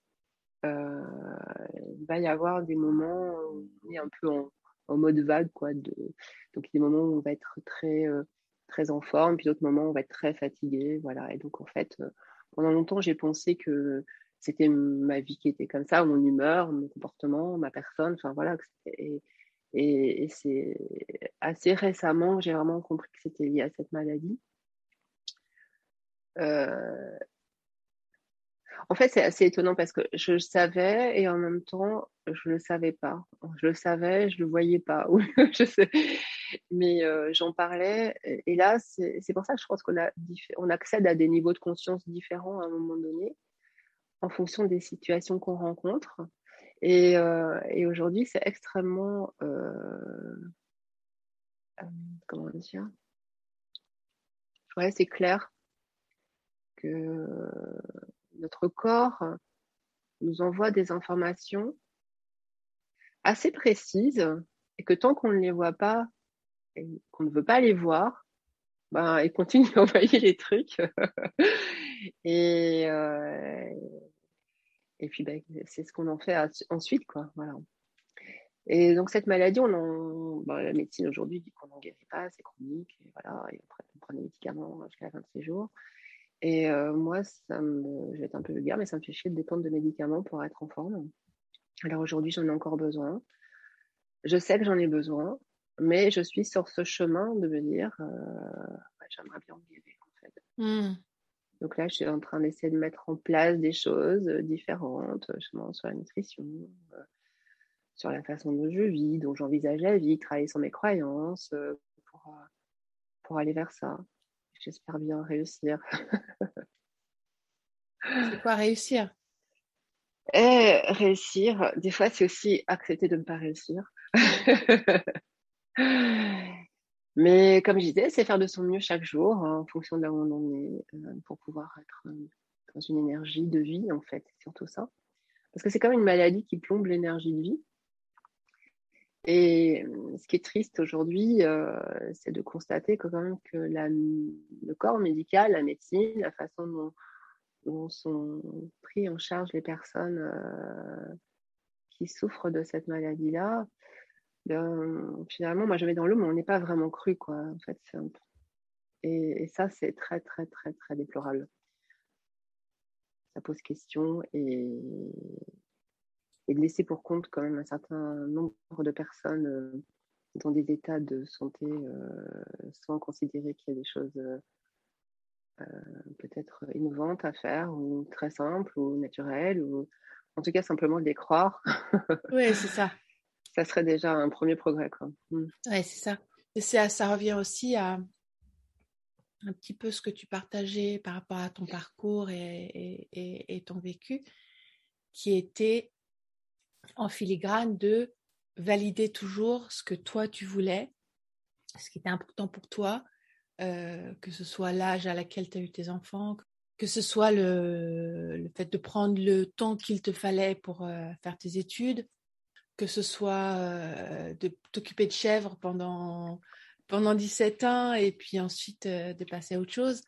il va y avoir des moments où on est un peu en, mode vague, quoi, de, donc des moments où on va être très, très en forme, puis d'autres moments on va être très fatigué, voilà, et donc en fait, pendant longtemps, j'ai pensé que c'était ma vie qui était comme ça, mon humeur, mon comportement, ma personne, enfin voilà. Et, et, c'est assez récemment j'ai vraiment compris que c'était lié à cette maladie. Euh, en fait, c'est assez étonnant parce que je le savais et en même temps, je ne le savais pas. Je le savais, je ne le voyais pas. je sais. Mais euh, j'en parlais. Et là, c'est pour ça que je pense qu'on on accède à des niveaux de conscience différents à un moment donné en fonction des situations qu'on rencontre. Et, euh, aujourd'hui, c'est extrêmement, euh, euh, comment dire, ouais, c'est clair que notre corps nous envoie des informations assez précises et que tant qu'on ne les voit pas qu'on ne veut pas les voir, ben, il continue d'envoyer les trucs. et, et puis, ben, c'est ce qu'on en fait ensuite, quoi. Voilà. Et donc, cette maladie, on en, bah, la médecine aujourd'hui dit qu'on n'en guérit pas, c'est chronique, et voilà, et après, on prend des médicaments jusqu'à la fin de ses jours. Et euh, moi, ça me, je vais être un peu vulgaire, mais ça me fait chier de dépendre de médicaments pour être en forme. Alors aujourd'hui, j'en ai encore besoin. Je sais que j'en ai besoin, mais je suis sur ce chemin de me dire, euh, j'aimerais bien me guérir, en fait. Mmh. Donc là, je suis en train d'essayer de mettre en place des choses euh, différentes, euh, justement sur la nutrition, euh, sur la façon dont je vis, dont j'envisage la vie, travailler sur mes croyances pour, pour aller vers ça. J'espère bien réussir. c'est quoi réussir? Et eh, Réussir, des fois, c'est aussi accepter de ne pas réussir. Mais comme je disais, c'est faire de son mieux chaque jour hein, en fonction de là où on en est euh, pour pouvoir être euh, dans une énergie de vie, en fait, surtout ça. Parce que c'est comme une maladie qui plombe l'énergie de vie. Et euh, ce qui est triste aujourd'hui, c'est de constater que, quand même que le corps médical, la médecine, la façon dont sont pris en charge les personnes qui souffrent de cette maladie-là, ben, finalement, moi, je vais dans l'eau, mais on n'est pas vraiment cru, quoi. En fait, et, et, ça, c'est très, très, très, très déplorable. Ça pose question et, et de laisser pour compte quand même un certain nombre de personnes euh, dans des états de santé euh, sans considérer qu'il y a des choses euh, peut-être innovantes à faire ou très simples ou naturelles ou en tout cas simplement de les croire. oui, c'est ça ça serait déjà un premier progrès. Quoi. Mm. Ouais, c'est ça. Et ça, revient aussi à un petit peu ce que tu partageais par rapport à ton parcours et, ton vécu, qui était en filigrane de valider toujours ce que toi tu voulais, ce qui était important pour toi, euh, que ce soit l'âge à laquelle tu as eu tes enfants, que ce soit le, le fait de prendre le temps qu'il te fallait pour euh, faire tes études, que ce soit euh, de t'occuper de chèvres pendant, pendant 17 ans et puis ensuite de passer à autre chose.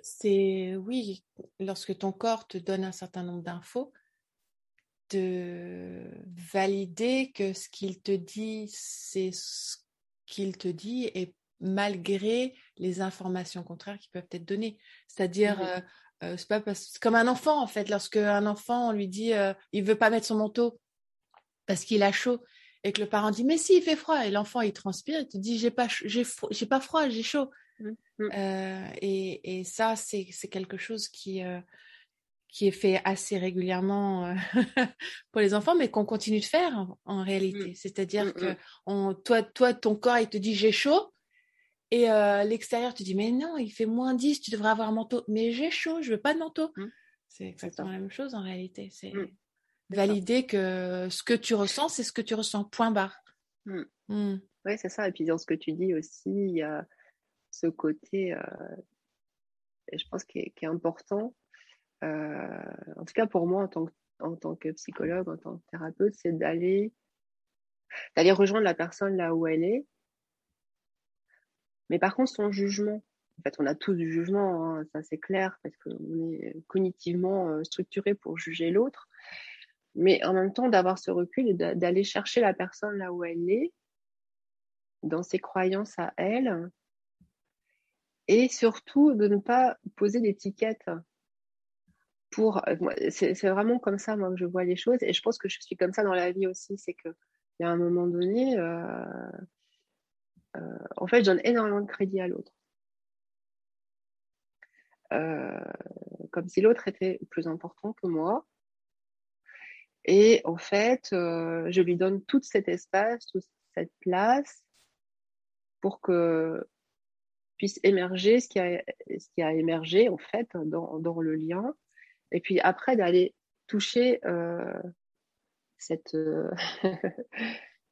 C'est oui, lorsque ton corps te donne un certain nombre d'infos, de valider que ce qu'il te dit, c'est ce qu'il te dit et malgré les informations contraires qui peuvent être données. C'est-à-dire, euh, euh, c'est pas comme un enfant en fait. Lorsque un enfant on lui dit euh, il veut pas mettre son manteau parce qu'il a chaud et que le parent dit mais si il fait froid et l'enfant il transpire, il te dit j'ai pas j'ai j'ai pas froid, j'ai chaud. Mmh, mmh. et, et, ça c'est quelque chose qui qui est fait assez régulièrement euh, pour les enfants, mais qu'on continue de faire en, réalité. Mmh. C'est-à-dire que. On, toi, toi, ton corps, il te dit j'ai chaud, et euh, l'extérieur te dit mais non, il fait moins 10, tu devrais avoir un manteau. Mais j'ai chaud, je veux pas de manteau. C'est exactement la même chose en réalité. C'est valider que ce que tu ressens, c'est ce que tu ressens. Point barre. Oui, c'est ça. Et puis dans ce que tu dis aussi, il y a ce côté, euh, je pense, qui est, qui est important euh, en tout cas pour moi en tant que, en tant que psychologue, en tant que thérapeute, c'est d'aller d'aller rejoindre la personne là où elle est. Mais par contre, son jugement, en fait, on a tous du jugement, hein, ça c'est clair, parce qu'on est cognitivement euh, structuré pour juger l'autre. Mais en même temps, d'avoir ce recul et d'aller chercher la personne là où elle est, dans ses croyances à elle, et surtout de ne pas poser d'étiquette pour euh, c'est vraiment comme ça moi que je vois les choses. Et je pense que je suis comme ça dans la vie aussi c'est que il y a un moment donné euh, euh, en fait je donne énormément de crédit à l'autre. Comme si l'autre était plus important que moi et en fait je lui donne tout cet espace toute cette place pour que puisse émerger ce qui a, ce qui a émergé en fait dans, dans le lien. Et puis après, d'aller toucher euh, cette, euh,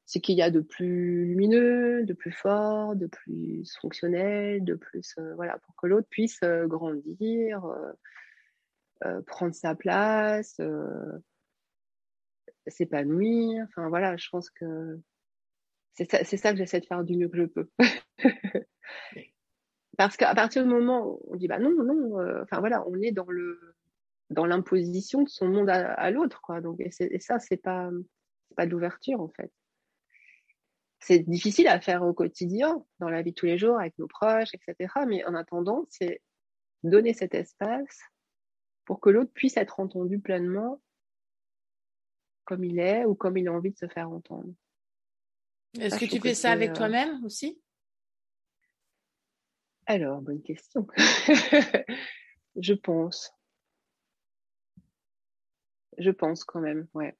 ce qu'il y a de plus lumineux, de plus fort, de plus fonctionnel, de plus euh, voilà, pour que l'autre puisse grandir, prendre sa place, s'épanouir. Enfin voilà, je pense que c'est ça, ça, que j'essaie de faire du mieux que je peux. Parce qu'à partir du moment où on dit bah non, non, enfin voilà, on est dans le dans l'imposition de son monde à, l'autre, quoi. Donc, et, ça, c'est pas, pas de l'ouverture, en fait. C'est difficile à faire au quotidien, dans la vie de tous les jours, avec nos proches, etc. Mais en attendant, c'est donner cet espace pour que l'autre puisse être entendu pleinement comme il est ou comme il a envie de se faire entendre. Est-ce que tu fais ça avec euh, toi-même aussi? Alors, bonne question. je pense. Je pense quand même, ouais.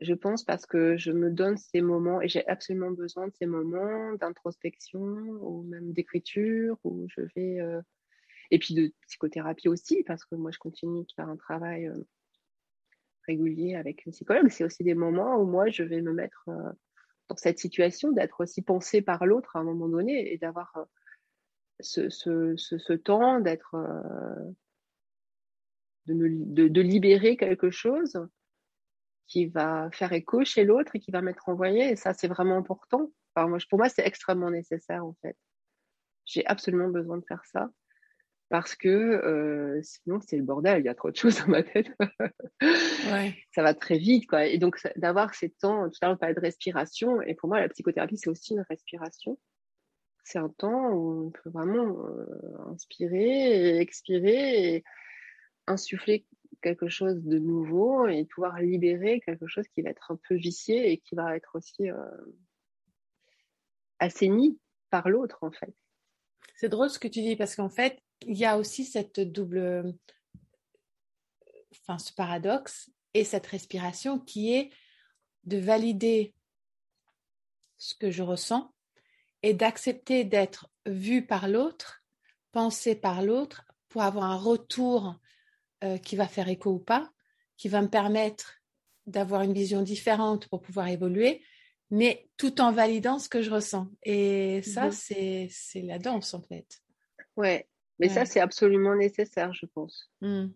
Je pense parce que je me donne ces moments et j'ai absolument besoin de ces moments d'introspection ou même d'écriture où je vais euh, et puis de psychothérapie aussi parce que moi je continue de faire un travail euh, régulier avec une psychologue. C'est aussi des moments où moi je vais me mettre euh, dans cette situation d'être aussi pensée par l'autre à un moment donné et d'avoir ce, ce, temps d'être de, de, libérer quelque chose qui va faire écho chez l'autre et qui va m'être envoyé. Et ça, c'est vraiment important. Enfin, moi, pour moi, c'est extrêmement nécessaire, en fait. J'ai absolument besoin de faire ça parce que euh, sinon, c'est le bordel. Il y a trop de choses dans ma tête. ouais. Ça va très vite, quoi. Et donc, d'avoir ces temps, tout à l'heure, on parlait de respiration. Et pour moi, la psychothérapie, c'est aussi une respiration. C'est un temps où on peut vraiment euh, inspirer et expirer et, insuffler quelque chose de nouveau et pouvoir libérer quelque chose qui va être un peu vicié et qui va être aussi euh, assaini par l'autre en fait. C'est drôle ce que tu dis parce qu'en fait, il y a aussi cette double, enfin ce paradoxe et cette respiration qui est de valider ce que je ressens et d'accepter d'être vu par l'autre, pensé par l'autre, pour avoir un retour euh, qui va faire écho ou pas, qui va me permettre d'avoir une vision différente pour pouvoir évoluer, mais tout en validant ce que je ressens. Et ça, c'est la danse, en fait. Ouais, mais ça, c'est absolument nécessaire, je pense. Mmh.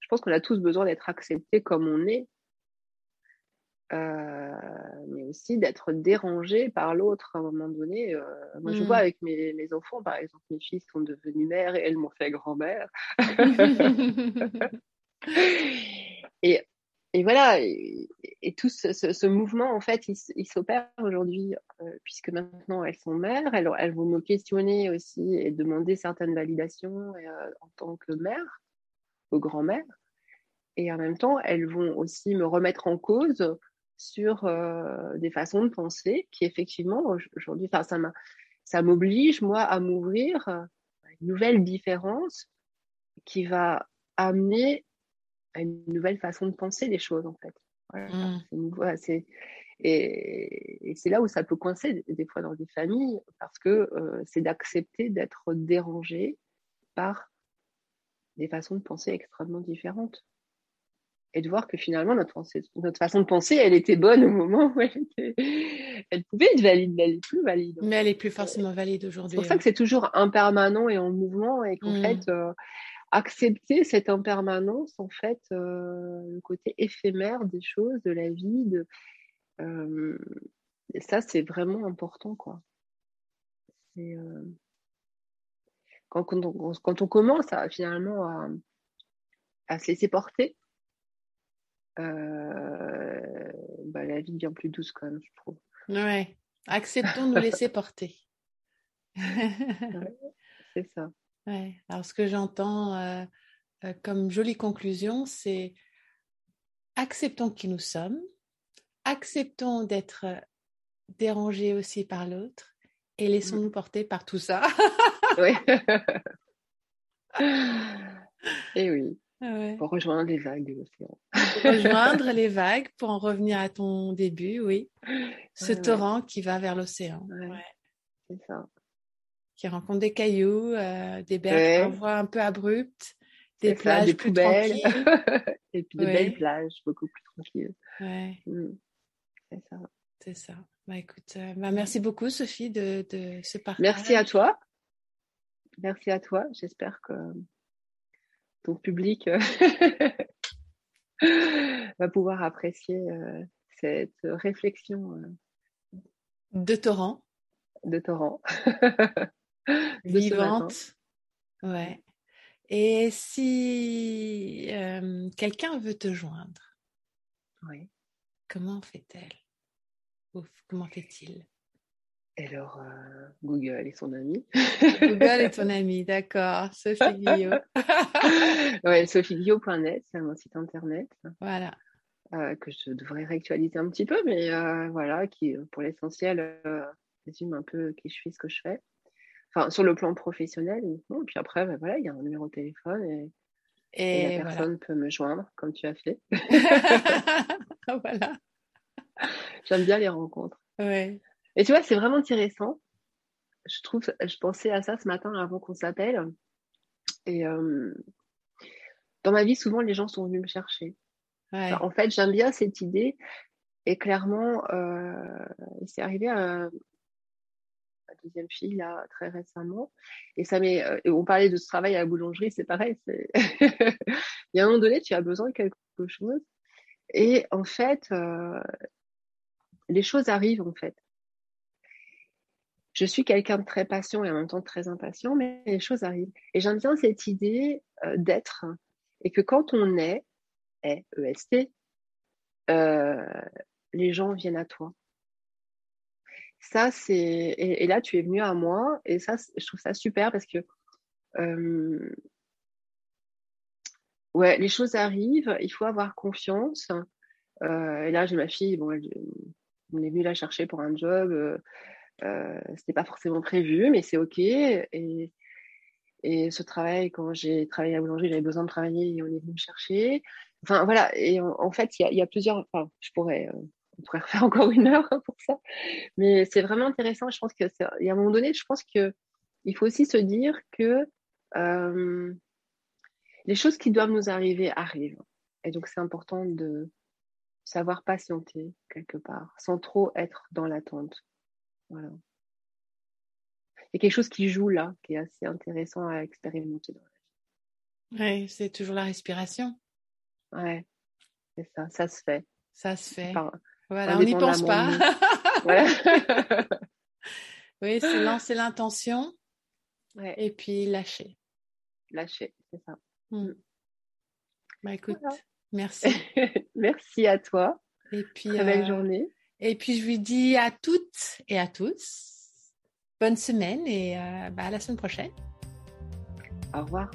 Je pense qu'on a tous besoin d'être acceptés comme on est, euh, mais aussi d'être dérangé par l'autre à un moment donné. Euh, moi, je vois mmh. avec mes, mes, enfants, par exemple, mes filles sont devenues mères et elles m'ont fait grand-mère. et, et, voilà, et, tout ce, mouvement, en fait, il, s'opère aujourd'hui, euh, puisque maintenant elles sont mères, elles, elles, vont me questionner aussi et demander certaines validations en tant que mère, ou grand-mère. Et en même temps, elles vont aussi me remettre en cause sur euh, des façons de penser qui effectivement aujourd'hui, ça m'oblige moi à m'ouvrir à une nouvelle différence qui va amener à une nouvelle façon de penser les choses en fait. Voilà, c'est et, c'est là où ça peut coincer des, fois dans des familles parce que euh, c'est d'accepter d'être dérangé par des façons de penser extrêmement différentes et de voir que finalement notre, notre façon de penser, elle était bonne au moment où elle, était, elle pouvait être valide, mais elle est plus valide. Mais elle est plus forcément valide aujourd'hui. C'est pour ça que c'est toujours impermanent et en mouvement et qu'en mmh. fait, euh, accepter cette impermanence, en fait, euh, le côté éphémère des choses, de la vie, de, euh, ça c'est vraiment important, quoi. Quand, quand, on, quand, on, commence à, finalement à, à se laisser porter, euh, bah, la vie devient plus douce quand même, je trouve. Ouais. Acceptons de nous laisser porter. c'est ça. Ouais. Alors, ce que j'entends euh, euh, comme jolie conclusion, c'est acceptons qui nous sommes, acceptons d'être dérangés aussi par l'autre et laissons-nous mm. porter par tout ça. oui. et oui. Pour rejoindre les vagues de l'océan. rejoindre les vagues pour en revenir à ton début, oui. Ce torrent qui va vers l'océan. C'est ça. Qui rencontre des cailloux, euh, des berges voie un peu abruptes, des plages des plus belles. Et puis de belles plages, beaucoup plus tranquilles. Mmh. C'est ça. C'est ça. Bah, écoute, euh, bah, merci beaucoup Sophie de, de ce partage. Merci à toi. Merci à toi. J'espère que ton public euh, va pouvoir apprécier euh, cette réflexion de torrent. De torrent. Vivante. Ouais. Et si quelqu'un veut te joindre, oui. comment fait-elle? Comment fait-il? Alors, euh, Google est son ami. Google est ton ami, d'accord. Sophie Guillaume. ouais, sophieguillaume.net, c'est mon site internet. Voilà. Euh, que je devrais réactualiser un petit peu, mais euh, voilà, qui pour l'essentiel résume un peu qui je suis, ce que je fais. Enfin, sur le plan professionnel, uniquement. Puis après, ben voilà, il y a un numéro de téléphone et, et, la personne peut me joindre, comme tu as fait. voilà. J'aime bien les rencontres. Ouais. Et tu vois, c'est vraiment intéressant. Je trouve, je pensais à ça ce matin avant qu'on s'appelle. Et euh, dans ma vie, souvent, les gens sont venus me chercher. en fait, j'aime bien cette idée. Et clairement, euh, c'est arrivé à, ma deuxième fille là très récemment. Et ça m'est. Euh, on parlait de ce travail à la boulangerie, c'est pareil. Il y a un moment donné, tu as besoin de quelque chose. Et en fait, euh, les choses arrivent en fait je suis quelqu'un de très patient et en même temps très impatient, mais les choses arrivent. Et j'aime bien cette idée euh, d'être et que quand on est, est, EST, euh, les gens viennent à toi. Ça, c'est. Et, là, tu es venu à moi, et ça, je trouve ça super parce que. Euh, ouais, les choses arrivent, il faut avoir confiance. et là, j'ai ma fille, bon, on est venu la chercher pour un job. Euh, c'était pas forcément prévu, mais c'est ok. Et, et ce travail, quand j'ai travaillé à boulangerie, j'avais besoin de travailler et on est venu me chercher. Enfin voilà. Et en, fait, il y a, plusieurs. Enfin, je pourrais euh, on pourrait refaire encore une heure pour ça. Mais c'est vraiment intéressant. Je pense que c'est, y a un moment donné, je pense que il faut aussi se dire que euh, les choses qui doivent nous arriver arrivent. Et donc, c'est important de savoir patienter quelque part, sans trop être dans l'attente. Voilà. Il y a quelque chose qui joue là, qui est assez intéressant à expérimenter dans la vie. Oui, c'est toujours la respiration. Ouais, c'est ça, ça se fait. Ça se fait. Voilà, on n'y pense pas. oui, c'est lancer l'intention et puis lâcher. Lâcher, c'est ça. Hmm. Mm. Bah écoute, merci. merci à toi. Et puis, Très belle euh, journée. Et puis je lui dis à toutes et à tous, bonne semaine et euh, bah, à la semaine prochaine. Au revoir.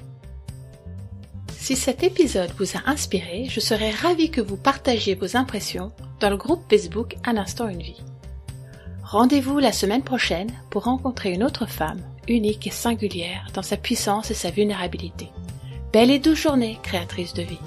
Si cet épisode vous a inspiré, je serais ravie que vous partagiez vos impressions dans le groupe Facebook Un instant une vie. Rendez-vous la semaine prochaine pour rencontrer une autre femme unique et singulière dans sa puissance et sa vulnérabilité. Belle et douce journée, créatrice de vie.